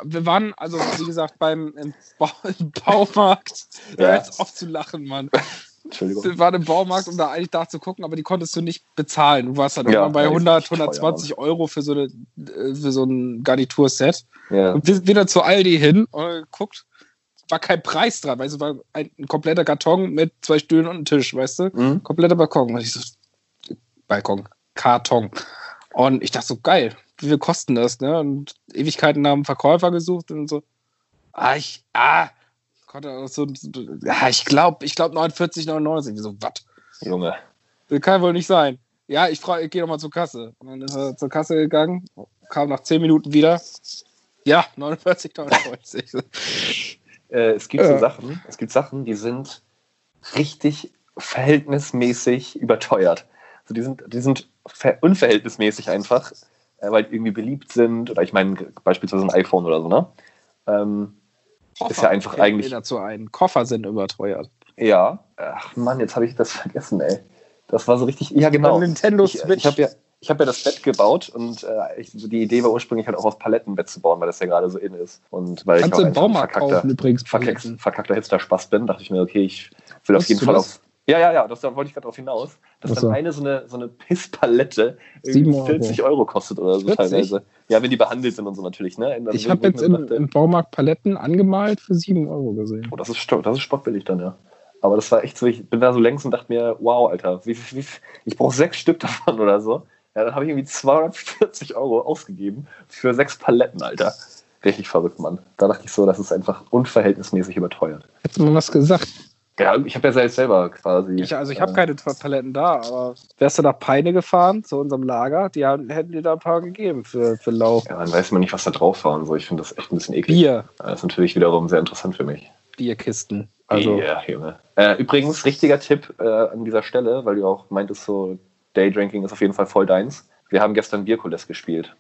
wir waren, also wie gesagt, beim im [LAUGHS] Baumarkt. Ja. Jetzt auf zu lachen, Mann. Entschuldigung. Waren im Baumarkt, um da eigentlich nachzugucken, aber die konntest du nicht bezahlen. Du warst dann ja, bei 100, 120 Euro für so, eine, äh, für so ein Garniturset. Ja. Und wieder zu Aldi hin und guckt, war kein Preis dran, weil es war ein, ein, kompletter Karton mit zwei Stühlen und einem Tisch, weißt du? Mhm. Kompletter Balkon. Und ich so, Balkon, Karton. Und ich dachte so, geil, wie viel kosten das? Ne? Und Ewigkeiten haben Verkäufer gesucht und so. Ah, ich, ah, konnte so, ja, ich glaube, ich glaube 49, 99. So, was? Junge. Das kann wohl nicht sein. Ja, ich, ich gehe nochmal zur Kasse. Und dann ist er zur Kasse gegangen, kam nach 10 Minuten wieder. Ja, 49, 99. [LAUGHS] äh, es gibt so Sachen, es gibt Sachen, die sind richtig verhältnismäßig überteuert. Also die sind, die sind unverhältnismäßig einfach, äh, weil die irgendwie beliebt sind. Oder ich meine, beispielsweise ein iPhone oder so, ne? Ähm, Koffer ist ja einfach eigentlich. dazu ein. Koffer sind überteuert. Ja. Ach Mann, jetzt habe ich das vergessen, ey. Das war so richtig. Ja, genau. Nintendo Switch. Ich, ich habe ja, hab ja das Bett gebaut und äh, ich, die Idee war ursprünglich halt auch aus Palettenbett zu bauen, weil das ja gerade so in ist. Und weil Kannst ich auch im Baumarkt kaufen übrigens. Verkackter, verkackter Hipster-Spaß bin, dachte ich mir, okay, ich will auf jeden Fall das? auf. Ja, ja, ja, das, da wollte ich gerade drauf hinaus. Dass so. dann eine so eine, so eine Pisspalette 40 Euro kostet oder so 40? teilweise. Ja, wenn die behandelt sind und so natürlich. Ne? Ich habe jetzt im, im, Baumarkt Paletten angemalt für 7 Euro gesehen. Oh, das ist, das ist spottbillig dann, ja. Aber das war echt so, ich bin da so längs und dachte mir, wow, Alter, wie, wie, ich brauche sechs Stück davon oder so. Ja, dann habe ich irgendwie 240 Euro ausgegeben für sechs Paletten, Alter. Richtig verrückt, Mann. Da dachte ich so, das ist einfach unverhältnismäßig überteuert. Hättest du mal was gesagt? Ja, ich habe ja selbst selber quasi. Ich, also ich habe äh, keine Paletten da, aber wärst du nach Peine gefahren zu unserem Lager, die haben, hätten dir da ein paar gegeben für, für Lauf. Ja, dann weiß man nicht, was da drauf war und so. Ich finde das echt ein bisschen eklig. Bier. Das ist natürlich wiederum sehr interessant für mich. Bierkisten. Also, ja, Junge. Äh, übrigens, richtiger Tipp äh, an dieser Stelle, weil du auch meintest, so Daydrinking ist auf jeden Fall voll deins. Wir haben gestern Bierkules gespielt.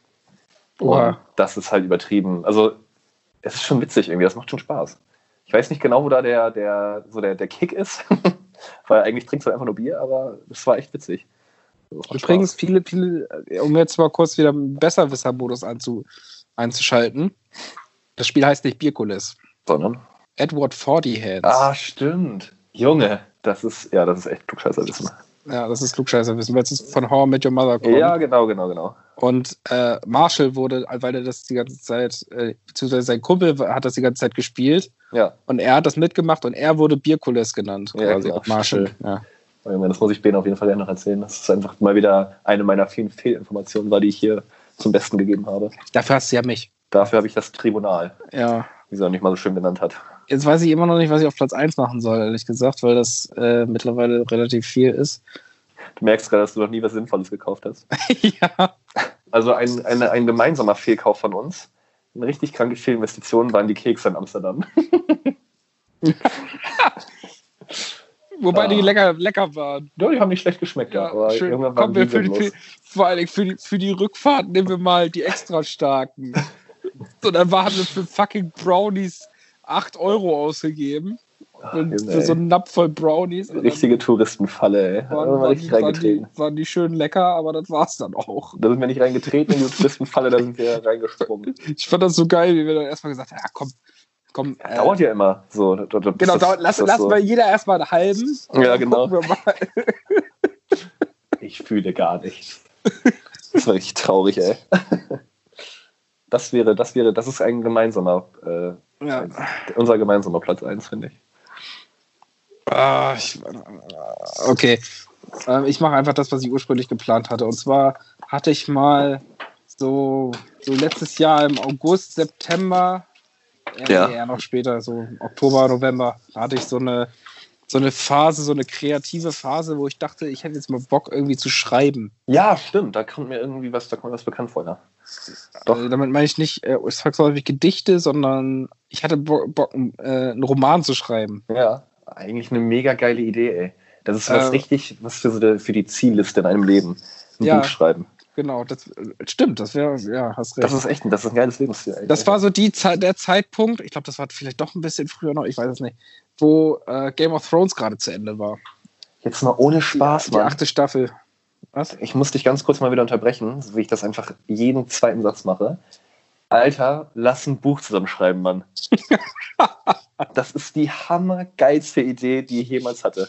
Oha. das ist halt übertrieben. Also, es ist schon witzig irgendwie, das macht schon Spaß. Ich weiß nicht genau, wo da der, der, so der, der Kick ist, [LAUGHS] weil eigentlich trinkst du einfach nur Bier, aber es war echt witzig. Übrigens, viele, viele, um jetzt mal kurz wieder einen Besserwisser-Modus einzu, einzuschalten. Das Spiel heißt nicht Bierkulis. Sondern? Edward Forty Hands. Ah, stimmt. Junge, das ist, ja, das ist echt Klugscheißerwissen. Ja, das ist Klugscheißerwissen, weil es von How I Met Your Mother kommt. Ja, genau, genau, genau. Und äh, Marshall wurde, weil er das die ganze Zeit, äh, beziehungsweise sein Kumpel hat das die ganze Zeit gespielt. Ja. Und er hat das mitgemacht und er wurde Bierkulis genannt. Ja, quasi. Genau. Marshall. Ja. Das muss ich Ben auf jeden Fall gerne noch erzählen. Das ist einfach mal wieder eine meiner vielen Fehlinformationen war, die ich hier zum Besten gegeben habe. Dafür hast du ja mich. Dafür habe ich das Tribunal. Ja. Wie sie auch nicht mal so schön genannt hat. Jetzt weiß ich immer noch nicht, was ich auf Platz 1 machen soll, ehrlich gesagt, weil das äh, mittlerweile relativ viel ist. Du merkst gerade, dass du noch nie was Sinnvolles gekauft hast. [LAUGHS] ja. Also ein, ein, ein gemeinsamer Fehlkauf von uns. Eine richtig kranke Fehlinvestition waren die Kekse in Amsterdam. [LAUGHS] Wobei ah. die lecker, lecker waren. Ja, die haben nicht schlecht geschmeckt, ja. Aber schön. irgendwann waren wir für die, für, vor allem für die, für die Rückfahrt nehmen wir mal die extra starken. [LAUGHS] so, dann waren wir für fucking Brownies 8 Euro ausgegeben. Ach, für, für so einen Napf voll Brownies. Richtige Touristenfalle, ey. Waren, waren, richtig waren, reingetreten. Die, waren die schön lecker, aber das war's dann auch. Da sind wir nicht reingetreten in die Touristenfalle, da sind wir reingesprungen. Ich fand das so geil, wie wir dann erstmal gesagt haben, ja komm, komm. Äh, dauert ja immer so. Genau, das, dauert, lass, lass so. mal jeder erstmal einen halben. Ja, genau. [LAUGHS] ich fühle gar nichts. Das war richtig traurig, ey. Das wäre, das wäre, das ist ein gemeinsamer, äh, ja. unser gemeinsamer Platz 1, finde ich. Ah, ich, okay. Ähm, ich mache einfach das, was ich ursprünglich geplant hatte. Und zwar hatte ich mal so, so letztes Jahr im August, September, äh, ja. eher noch später, so Oktober, November, da hatte ich so eine, so eine Phase, so eine kreative Phase, wo ich dachte, ich hätte jetzt mal Bock, irgendwie zu schreiben. Ja, stimmt. Da kommt mir irgendwie was, da kommt was bekannt vor, ja. Doch. Also damit meine ich nicht äh, zwangsläufig Gedichte, sondern ich hatte Bock, äh, einen Roman zu schreiben. Ja eigentlich eine mega geile Idee, ey. Das ist was äh, richtig, was für, so für die Zielliste in einem Leben. Ein ja, Buch schreiben. Genau, das stimmt, das wäre, ja, hast recht. Das ist echt, das ist ein geiles Lebensziel. Ey. Das war so die der Zeitpunkt, ich glaube, das war vielleicht doch ein bisschen früher noch, ich weiß es nicht, wo äh, Game of Thrones gerade zu Ende war. Jetzt mal ohne Spaß, die, Mann. Die achte Staffel. Was? Ich muss dich ganz kurz mal wieder unterbrechen, wie ich das einfach jeden zweiten Satz mache. Alter, lass ein Buch zusammenschreiben, Mann. [LAUGHS] das ist die hammergeilste Idee, die ich jemals hatte.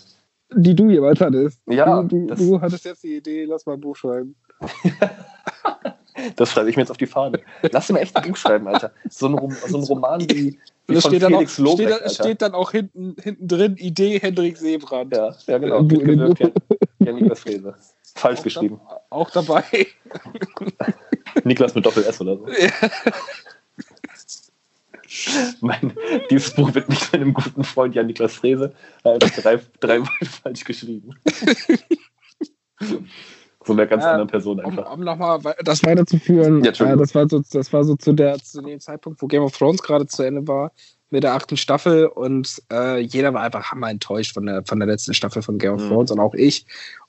Die du jemals hattest? Ja. Du, du, du hattest jetzt die Idee, lass mal ein Buch schreiben. [LAUGHS] das schreibe ich mir jetzt auf die Fahne. Lass mir echt ein Buch schreiben, Alter. So ein, Rom so ein Roman wie, wie von steht Felix dann auch, steht, da, steht, dann auch hinten, hinten drin Idee Hendrik Seebrand. Ja, ja genau. Gewirkt, ja, Niklas Fräse. Falsch auch geschrieben. Da, auch dabei. [LAUGHS] Niklas mit Doppel-S oder so. Ja. [LAUGHS] [LAUGHS] mein, dieses Buch wird nicht von einem guten Freund Jan Niklas Frese. Er hat drei, drei Worte falsch geschrieben. [LAUGHS] so einer ganz äh, anderen Person einfach. Um, um nochmal das weiterzuführen, ja, äh, das, war so, das war so zu, der, zu dem Zeitpunkt, wo Game of Thrones gerade zu Ende war, mit der achten Staffel und äh, jeder war einfach hammer enttäuscht von der, von der letzten Staffel von Game of mhm. Thrones und auch ich.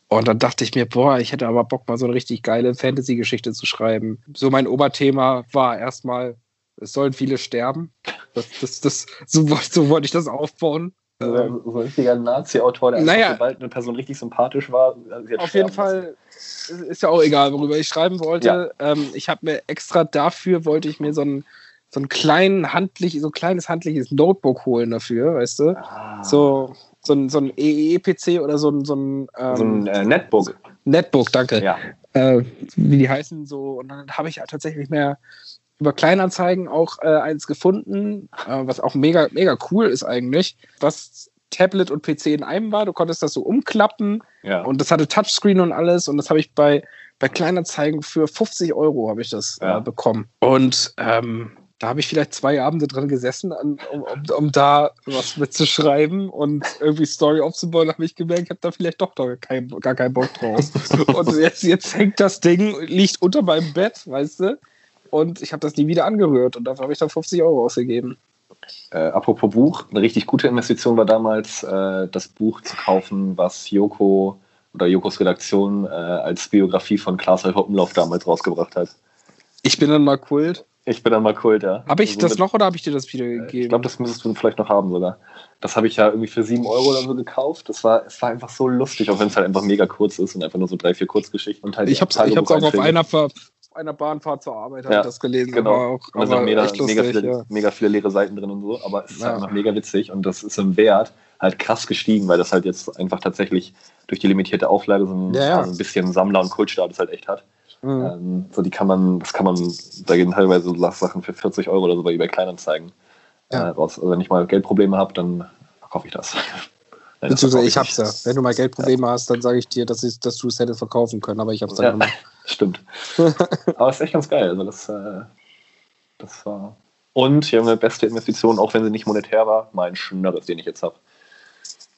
Und dann dachte ich mir, boah, ich hätte aber Bock, mal so eine richtig geile Fantasy-Geschichte zu schreiben. So mein Oberthema war erstmal es sollen viele sterben. Das, das, das, so, so wollte ich das aufbauen. So, so ein richtiger Nazi-Autor, der naja, sobald eine Person richtig sympathisch war, auf jeden Fall ist ja auch egal, worüber ich schreiben wollte. Ja. Ähm, ich habe mir extra dafür wollte ich mir so ein so ein kleinen handlich, so ein kleines handliches Notebook holen dafür, weißt du? Ah. So, so ein, so ein EEE-PC oder so ein, so ein, ähm, so ein äh, Netbook. Netbook, danke. Ja. Äh, wie die heißen, so, und dann habe ich ja tatsächlich mehr über Kleinanzeigen auch äh, eins gefunden, äh, was auch mega, mega cool ist eigentlich, was Tablet und PC in einem war. Du konntest das so umklappen ja. und das hatte Touchscreen und alles und das habe ich bei, bei Kleinanzeigen für 50 Euro habe ich das äh, ja. äh, bekommen. Und ähm, da habe ich vielleicht zwei Abende drin gesessen, um, um, um, da was mitzuschreiben und irgendwie Story aufzubauen. Da habe ich gemerkt, ich habe da vielleicht doch gar, kein, gar keinen Bock drauf. [LAUGHS] und jetzt, jetzt hängt das Ding, liegt unter meinem Bett, weißt du? Und ich habe das nie wieder angerührt und dafür habe ich dann 50 Euro ausgegeben. Äh, apropos Buch, eine richtig gute Investition war damals, äh, das Buch zu kaufen, was Joko oder Jokos Redaktion äh, als Biografie von Klaas Hoppenlauf damals rausgebracht hat. Ich bin dann mal Kult. Ich bin dann mal Kult, ja. Habe ich also das mit, noch oder habe ich dir das wieder gegeben? Ich glaube, das müsstest du vielleicht noch haben sogar. Das habe ich ja irgendwie für 7 Euro oder so gekauft. Das war, es war einfach so lustig, auch wenn es halt einfach mega kurz ist und einfach nur so drei, vier Kurzgeschichten. Und halt ich habe es auch auf einer, einer Bahnfahrt zur Arbeit ja, das gelesen. Genau. Auch, und da sind mega, lustig, mega, viele, ja. mega viele leere Seiten drin und so. Aber es ist ja. einfach mega witzig und das ist im Wert halt krass gestiegen, weil das halt jetzt einfach tatsächlich durch die limitierte Auflage so ein, ja, also ein bisschen Sammler- und Kultstatus halt echt hat. Mhm. Ähm, so die kann man, das kann man, da gehen teilweise Sachen für 40 Euro oder so bei eBay Kleinanzeigen ja. äh, raus. Also wenn ich mal Geldprobleme habe, dann kaufe ich das. Beziehungsweise ich hab's ja. Wenn du mal Geldprobleme ja. hast, dann sage ich dir, dass, ich, dass du es hättest verkaufen können, aber ich hab's dann ja, [LAUGHS] Stimmt. [LAUGHS] aber es ist echt ganz geil. Also das, äh, das war. Und wir beste Investition, auch wenn sie nicht monetär war, mein Schnörres, den ich jetzt habe.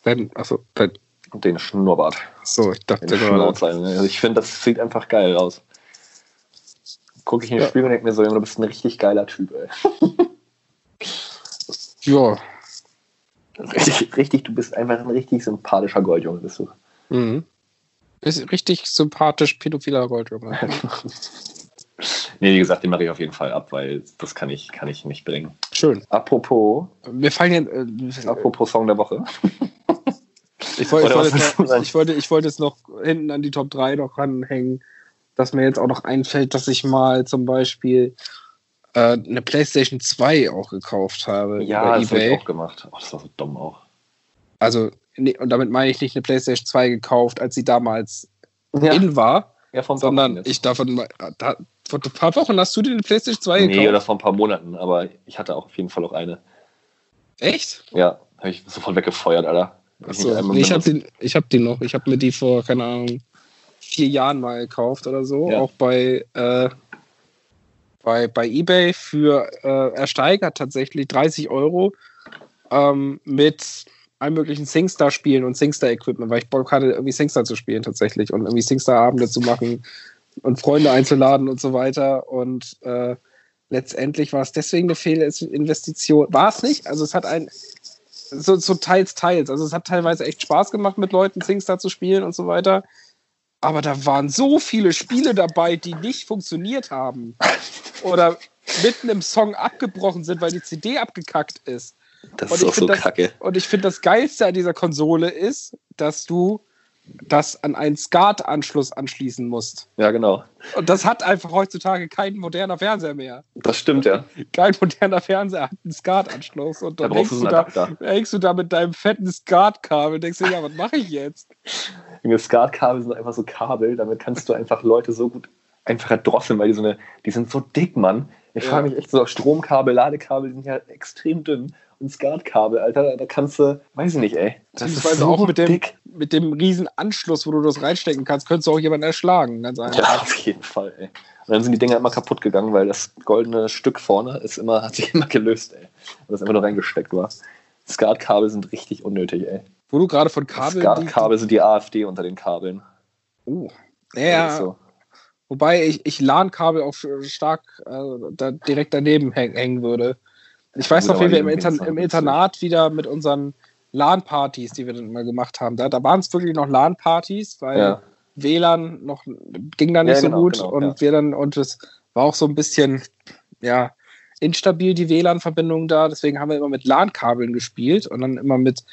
Dein, achso, dein. Den Schnurrbart. So, ich dachte gerade. Also ich finde, das sieht einfach geil aus. Gucke ich in den ja. Spiegel und denke mir so, du bist ein richtig geiler Typ, ey. [LAUGHS] ja. Richtig, richtig, du bist einfach ein richtig sympathischer Goldjunge, bist du. Mhm. Ist richtig sympathisch pädophiler Goldjunge. [LAUGHS] nee, wie gesagt, den mache ich auf jeden Fall ab, weil das kann ich, kann ich nicht bringen. Schön. Apropos. Wir fallen ja. Äh, apropos Song der Woche. [LAUGHS] ich, wollte, ich, wollte noch, ich, wollte, ich wollte es noch hinten an die Top 3 noch ranhängen, dass mir jetzt auch noch einfällt, dass ich mal zum Beispiel äh, eine PlayStation 2 auch gekauft habe. Ja, das habe ich auch gemacht. Oh, das war so dumm auch. Also, nee, und damit meine ich nicht eine PlayStation 2 gekauft, als sie damals ja. in war, ja, sondern ich davon. Da, vor ein paar Wochen hast du dir eine PlayStation 2 nee, gekauft? Nee, oder vor ein paar Monaten, aber ich hatte auch auf jeden Fall auch eine. Echt? Ja, habe ich sofort weggefeuert, Alter. Achso, nee, ich habe den, hab den noch. Ich habe mir die vor, keine Ahnung, vier Jahren mal gekauft oder so. Ja. Auch bei, äh, bei, bei eBay für äh, ersteigert tatsächlich 30 Euro ähm, mit allen möglichen SingStar-Spielen und SingStar-Equipment, weil ich Bock hatte, irgendwie SingStar zu spielen tatsächlich und irgendwie SingStar-Abende zu machen und Freunde einzuladen und so weiter. Und äh, letztendlich war es deswegen eine Fehlinvestition. War es nicht? Also es hat ein so, so teils, teils. Also es hat teilweise echt Spaß gemacht, mit Leuten SingStar zu spielen und so weiter. Aber da waren so viele Spiele dabei, die nicht funktioniert haben. Oder mitten im Song abgebrochen sind, weil die CD abgekackt ist. Das und ist auch so das, kacke. Und ich finde, das Geilste an dieser Konsole ist, dass du das an einen SCART-Anschluss anschließen musst. Ja, genau. Und das hat einfach heutzutage kein moderner Fernseher mehr. Das stimmt, ja. Kein moderner Fernseher hat einen SCART-Anschluss. Und dann da hängst, du da, hängst du da mit deinem fetten SCART-Kabel denkst dir, ja, was mache ich jetzt? SCART-Kabel sind einfach so Kabel, damit kannst du einfach Leute so gut einfach erdrosseln, weil die so eine, die sind so dick, Mann. Ich ja. frage mich echt so, Stromkabel, Ladekabel, die sind ja extrem dünn ein SCART-Kabel, Alter. Da kannst du, weiß ich nicht, ey. Das ist so auch mit dem, mit dem riesen Anschluss, wo du das reinstecken kannst, könntest du auch jemanden erschlagen. Ganz einfach. Ja, auf jeden Fall, ey. Und dann sind die Dinger immer kaputt gegangen, weil das goldene Stück vorne ist immer, hat sich [LAUGHS] immer gelöst, ey. Weil das einfach nur reingesteckt war. SCART-Kabel sind richtig unnötig, ey. Wo du gerade von Kabeln. SCART-Kabel sind die AfD unter den Kabeln. Oh. Ja. So. Wobei ich, ich LAN-Kabel auch stark äh, da direkt daneben hängen würde. Ich weiß noch, wie wir im, Inter im Internat wieder mit unseren LAN-Partys, die wir dann immer gemacht haben, da, da waren es wirklich noch LAN-Partys, weil ja. WLAN noch ging da nicht ja, genau, so gut genau, und ja. wir dann, und es war auch so ein bisschen, ja, instabil die WLAN-Verbindung da, deswegen haben wir immer mit LAN-Kabeln gespielt und dann immer mit,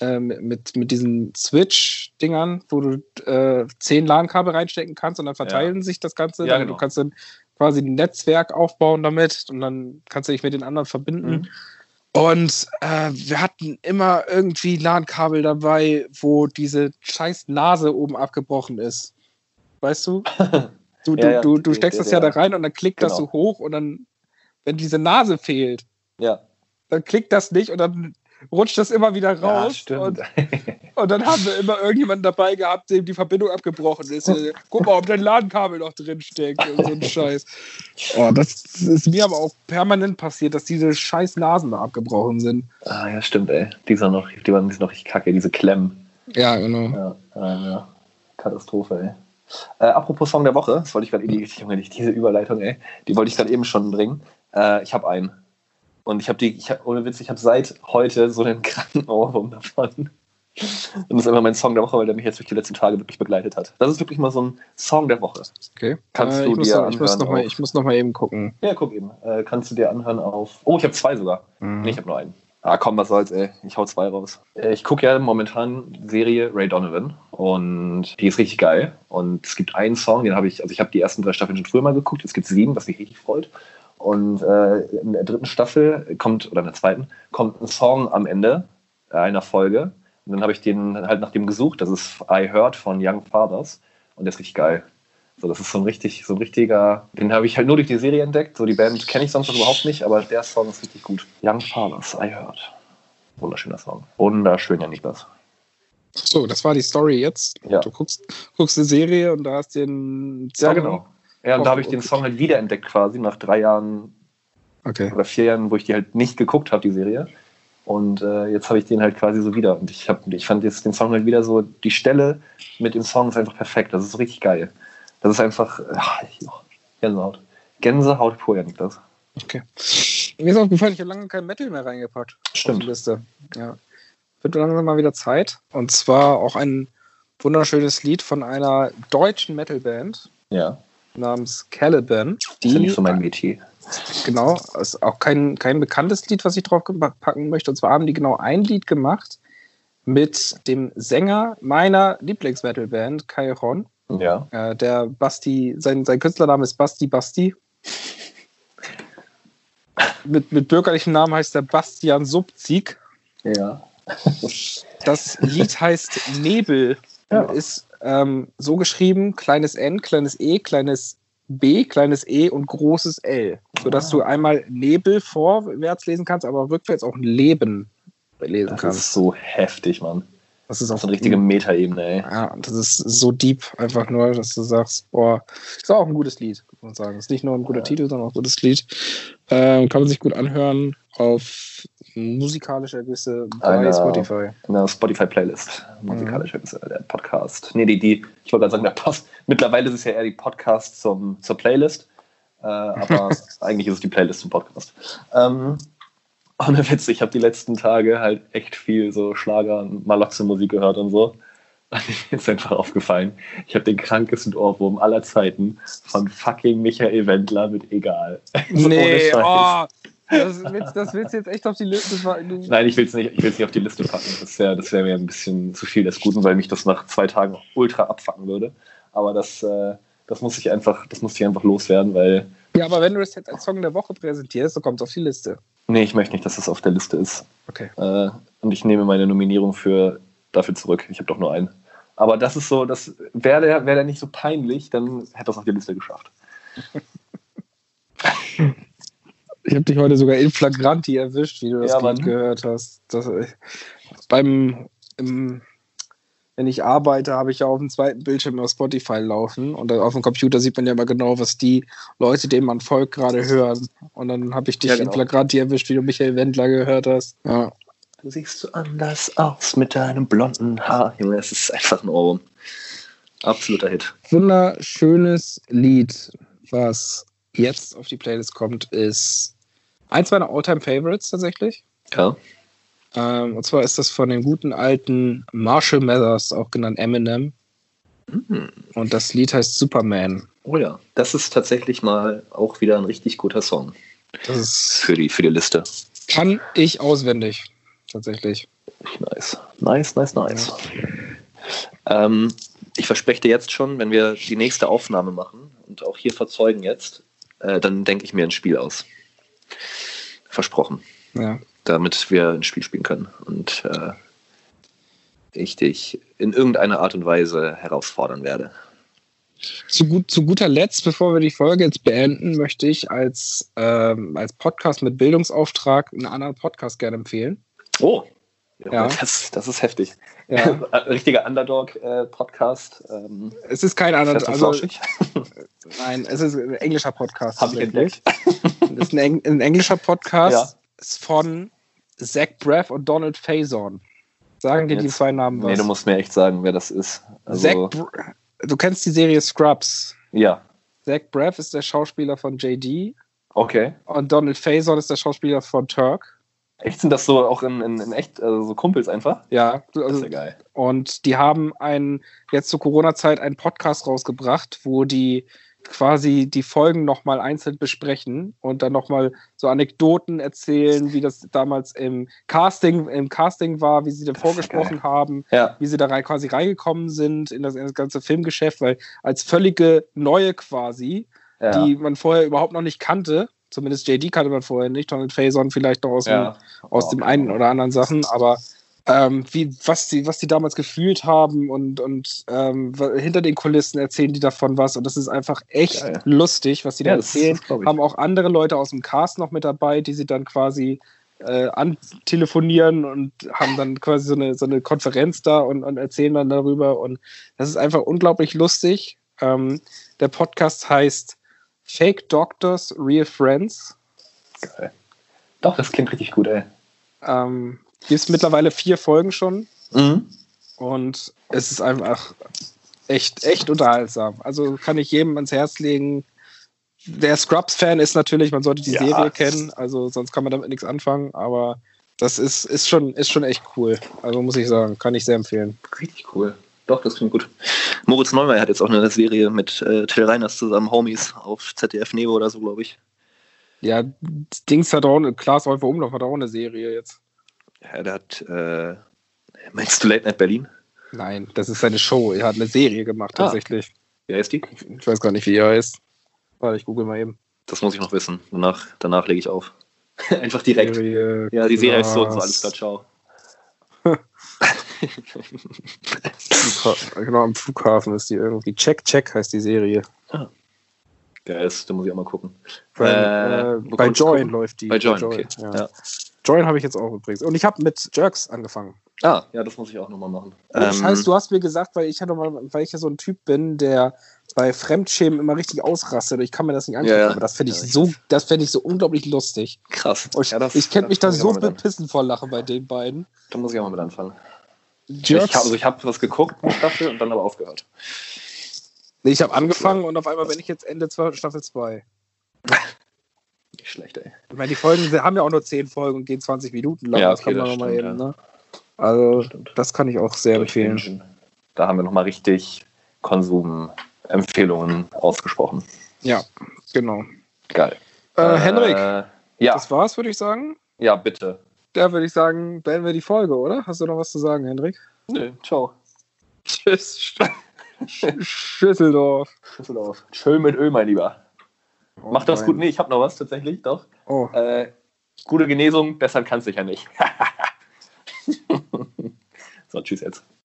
äh, mit, mit diesen Switch-Dingern, wo du äh, zehn LAN-Kabel reinstecken kannst und dann verteilen sich das Ganze. Ja, genau. Du kannst dann quasi ein Netzwerk aufbauen damit und dann kannst du dich mit den anderen verbinden. Mhm. Und äh, wir hatten immer irgendwie LAN-Kabel dabei, wo diese scheiß Nase oben abgebrochen ist. Weißt du? [LAUGHS] Du, ja, ja. du, du, steckst das ja da rein und dann klickt genau. das so hoch und dann, wenn diese Nase fehlt, ja. dann klickt das nicht und dann rutscht das immer wieder raus. Ja, und, und, dann haben wir immer irgendjemanden dabei gehabt, dem die Verbindung abgebrochen ist. Guck mal, ob dein Ladenkabel noch drin steckt und so ein Scheiß. Oh, das ist mir aber auch permanent passiert, dass diese scheiß Nasen da abgebrochen sind. Ah, ja, stimmt, ey. Die sind noch, die waren noch richtig kacke, diese Klemmen. Ja, genau. Ja, ja, ja. Katastrophe, ey. Äh, apropos Song der Woche, das wollte ich gerade, Junge, diese Überleitung, ey, die wollte ich gerade eben schon bringen. Äh, ich habe einen. Und ich habe die, ich hab, ohne Witz, ich habe seit heute so einen kranken Ohrwurm [LAUGHS] davon. Und das ist einfach mein Song der Woche, weil der mich jetzt durch die letzten Tage wirklich begleitet hat. Das ist wirklich mal so ein Song der Woche. Okay. Kannst äh, du ich, muss dir noch, ich, muss noch mal, ich muss noch mal eben gucken. Ja, guck eben. Äh, kannst du dir anhören auf. Oh, ich habe zwei sogar. Mhm. Nee, ich habe nur einen. Ah, komm, was soll's, ey. Ich hau zwei raus. Äh, Ich gucke ja momentan Serie Ray Donovan und die ist richtig geil. Und es gibt einen Song, den habe ich, also ich habe die ersten drei Staffeln schon früher mal geguckt, jetzt gibt es sieben, was mich richtig freut. Und äh, in der dritten Staffel kommt, oder in der zweiten, kommt ein Song am Ende einer Folge. Und dann habe ich den halt nach dem gesucht. Das ist I Heard von Young Fathers. Und der ist richtig geil. So, das ist so ein richtig, so ein richtiger, den habe ich halt nur durch die Serie entdeckt. So die Band kenne ich sonst noch überhaupt nicht, aber der Song ist richtig gut. Young Fathers, I Heard. Wunderschöner Song. Wunderschön, ja Niklas. So, das war die Story jetzt. Ja. Du guckst, guckst eine Serie und da hast den Ja, genau. Ja, und da habe ich den. Song halt wiederentdeckt quasi nach drei Jahren Okay. oder vier Jahren, wo ich die halt nicht geguckt habe, die Serie. Und äh, jetzt habe ich den halt quasi so wieder. Und ich, hab, ich fand jetzt den Song halt wieder so, die Stelle mit dem Song ist einfach perfekt. Das ist richtig geil. Das ist einfach, ach, oh, Gänsehaut. Gänsehaut pur, ja, Niklas. okay. Mir ist aufgefallen, ich habe lange kein Metal mehr reingepackt. Auf Stimmt. die Liste. Ja. Wird langsam mal wieder Zeit. Und zwar auch ein wunderschönes Lied von einer deutschen Metalband Ja. Namens Caliban. Das ist ja nicht so mein Metier. Genau, ist auch kein, kein bekanntes Lied, was ich drauf packen möchte. Und zwar haben die genau ein Lied gemacht mit dem Sänger meiner Lieblings-Metal-Band, Kai Ron. Ja. Äh, der Basti, sein, sein Künstlername ist Basti Basti. Mit, mit bürgerlichem Namen heißt er Bastian Subzig. Ja. Das Lied heißt Nebel. Ja. Ist ähm, so geschrieben: kleines N, kleines E, kleines B, kleines E und großes L. Sodass Ah. du einmal Nebel vorwärts lesen kannst, aber rückwärts auch Leben lesen Das kannst. ist so heftig, Mann. Das ist Das auch ist eine richtige Metaebene, ey. Ja, das ist so deep einfach nur, dass du sagst, boah, ist auch ein gutes Lied, muss man sagen. Ist nicht nur ein guter Ja. Titel, sondern auch ein gutes Lied. Ähm, kann man sich gut anhören auf musikalischer Größe bei Einer- Spotify. In der Spotify-Playlist. Musikalisch ist äh, der Podcast. Nee, die, die ich wollte gerade sagen, der Post. Mittlerweile ist es ja eher die Podcast zum, zur Playlist. Äh, aber [LAUGHS] eigentlich ist es die Playlist zum Podcast. Ähm, ohne Witz, ich habe die letzten Tage halt echt viel so Schlager und Maloxe-Musik gehört und so. [LAUGHS] Und mir ist einfach aufgefallen, ich habe den krankesten Ohrwurm aller Zeiten von fucking Michael Wendler mit Egal. [LAUGHS] So ohne Scheiß. oh, das, willst, das willst du jetzt echt auf die Liste. Du, Nein, ich will es nicht, ich will's nicht auf die Liste packen. Das wäre das wär mir ein bisschen zu viel des Guten, weil mich das nach zwei Tagen ultra abfacken würde. Aber das, äh, das muss ich einfach, das muss ich einfach loswerden, weil. ja, aber wenn du das jetzt als Song der Woche präsentierst, dann kommt es auf die Liste. Nee, ich möchte nicht, dass das auf der Liste ist. Okay. Äh, und ich nehme meine Nominierung für dafür zurück. Ich habe doch nur einen. Aber das ist so, das wäre der, wär der nicht so peinlich, dann hätte das auf die Liste geschafft. [LAUGHS] Ich habe dich heute sogar in flagranti erwischt, wie du das Ja, Lied Mann. gehört hast. Das, äh, beim, im, wenn ich arbeite, habe ich ja auf dem zweiten Bildschirm immer Spotify laufen und auf dem Computer sieht man ja immer genau, was die Leute, denen man folgt, gerade hören. Und dann habe ich dich Ja, in genau. flagranti erwischt, wie du Michael Wendler gehört hast. Ja. Du siehst so anders aus mit deinem blonden Haar. Junge, es ist einfach ein Ohrwurm. Absoluter Hit. Wunderschönes Lied, was jetzt auf die Playlist kommt, ist eins meiner Alltime Favorites tatsächlich. Ja. Ähm, und zwar ist das von dem guten alten Marshall Mathers, auch genannt Eminem. Mhm. Und das Lied heißt Superman. Oh ja, das ist tatsächlich mal auch wieder ein richtig guter Song Das ist, für die, für die Liste. kann ich auswendig, tatsächlich. Nice. Nice, nice, nice. Ähm, ich verspreche dir jetzt schon, wenn wir die nächste Aufnahme machen und auch hier verzeugen jetzt, äh, dann denke ich mir ein Spiel aus. Versprochen. Ja. Damit wir ein Spiel spielen können und äh, ich dich in irgendeiner Art und Weise herausfordern werde. Zu, gut, zu guter Letzt, bevor wir die Folge jetzt beenden, möchte ich als, ähm, als Podcast mit Bildungsauftrag einen anderen Podcast gerne empfehlen. Oh, Ja. Das, das ist heftig. Ja. [LAUGHS] Richtiger Underdog-Podcast. ähm, es ist kein anderer, fest und also flauschig. nein, es ist ein englischer Podcast. Hab ich tatsächlich. Das ist ein, Eng ein englischer Podcast Ja. ist von Zach Braff und Donald Faison. Sagen dir die zwei Namen was? Nee, du musst mir echt sagen, wer das ist. Also, Zach Br du kennst die Serie Scrubs. ja, Zach Braff ist der Schauspieler von JD Okay. Und Donald Faison ist der Schauspieler von Turk. Echt sind das so auch in, in, in echt, also so Kumpels einfach? Ja, Das also, ist ja geil. und die haben einen, jetzt zur Corona-Zeit einen Podcast rausgebracht, wo die quasi die Folgen nochmal einzeln besprechen und dann nochmal so Anekdoten erzählen, wie das damals im Casting, im Casting war, wie sie da vorgesprochen haben, Ja. wie sie da rein, quasi reingekommen sind in das, in das ganze Filmgeschäft, weil als völlige Neue quasi, ja. die man vorher überhaupt noch nicht kannte, zumindest JD kannte man vorher nicht, Donald Faison vielleicht noch aus dem ja. aus Oh, dem okay. einen oder anderen Sachen, aber ähm, wie, was, die, was die damals gefühlt haben und, und ähm, hinter den Kulissen erzählen die davon was und das ist einfach echt Geil. lustig, was die da Ja, das- erzählen. das haben auch andere Leute aus dem Cast noch mit dabei, die sie dann quasi äh, antelefonieren und haben dann quasi so eine, so eine Konferenz da und, und erzählen dann darüber und das ist einfach unglaublich lustig. Ähm, der Podcast heißt Fake Doctors, Real Friends. Geil. Doch, das klingt richtig gut, ey. Ähm, gibt es mittlerweile vier Folgen schon Mhm. und es ist einfach echt, echt unterhaltsam. Also kann ich jedem ans Herz legen. Der Scrubs-Fan ist natürlich, man sollte die Ja. Serie kennen, also sonst kann man damit nichts anfangen, aber das ist, ist, schon, ist schon echt cool. Also muss ich sagen, kann ich sehr empfehlen. Richtig cool. Doch, das klingt gut. Moritz Neumeier hat jetzt auch eine Serie mit äh, Till Reiners zusammen, Homies, auf ZDF Neo oder so, glaube ich. Ja, Dings hat auch, eine- Klaas Häufer Umlauf hat auch eine Serie jetzt. Ja, der hat, äh, meinst du Late Night Berlin? Nein, das ist seine Show. Er hat eine Serie gemacht Ah. tatsächlich. Wie heißt die? Ich weiß gar nicht, wie er heißt. Warte, ich google mal eben. Das muss ich noch wissen. Danach, danach lege ich auf. [LAUGHS] Einfach direkt. Serie Ja, die Serie ist so und so, alles klar, ciao. Genau, am Flughafen ist die irgendwie. Check, Check heißt die Serie. Geil, ist, da muss ich auch mal gucken. Bei, Äh, bei Join gucken? läuft die. Bei Join, okay. Ja. Ja. Join habe ich jetzt auch übrigens. Und ich habe mit Jerks angefangen. Ah, ja, das muss ich auch nochmal machen. Ohne Ähm, Scheiß, du hast mir gesagt, weil ich ja, noch mal, weil ich ja so ein Typ bin, der bei Fremdschämen immer richtig ausrastet. Ich kann mir das nicht angucken, Ja, ja. aber das finde ich Ja, ich so, das fände ich so unglaublich lustig. krass. Und ich Ja, das- ich könnte mich da so bepissen vor Lachen bei den beiden. Da muss ich auch mal mit anfangen. Jerks, Ich habe also ich hab was geguckt, eine Staffel, und dann aber aufgehört. nee, ich habe angefangen und auf einmal bin ich jetzt Ende Staffel 2. Nicht schlecht, ey. Ich meine, die Folgen haben ja auch nur 10 Folgen und gehen 20 Minuten lang. Ja, das okay, kann man das noch mal stimmt, eben, ne? Also, Stimmt. das kann ich auch sehr empfehlen. Da haben wir nochmal richtig Konsumempfehlungen ausgesprochen. Ja, genau. Geil. Äh, Henrik, Ja, das war's, würde ich sagen. ja, bitte. Da würde ich sagen, beenden wir die Folge, oder? Hast du noch was zu sagen, Hendrik? Nö, ciao. Tschüss. Schüsseldorf. Düsseldorf. Schön mit Öl, mein Lieber. Mach das gut. Nee, ich habe noch was tatsächlich, doch. Oh, Äh, gute Genesung, besser kann es sicher nicht. [LAUGHS] so, tschüss jetzt.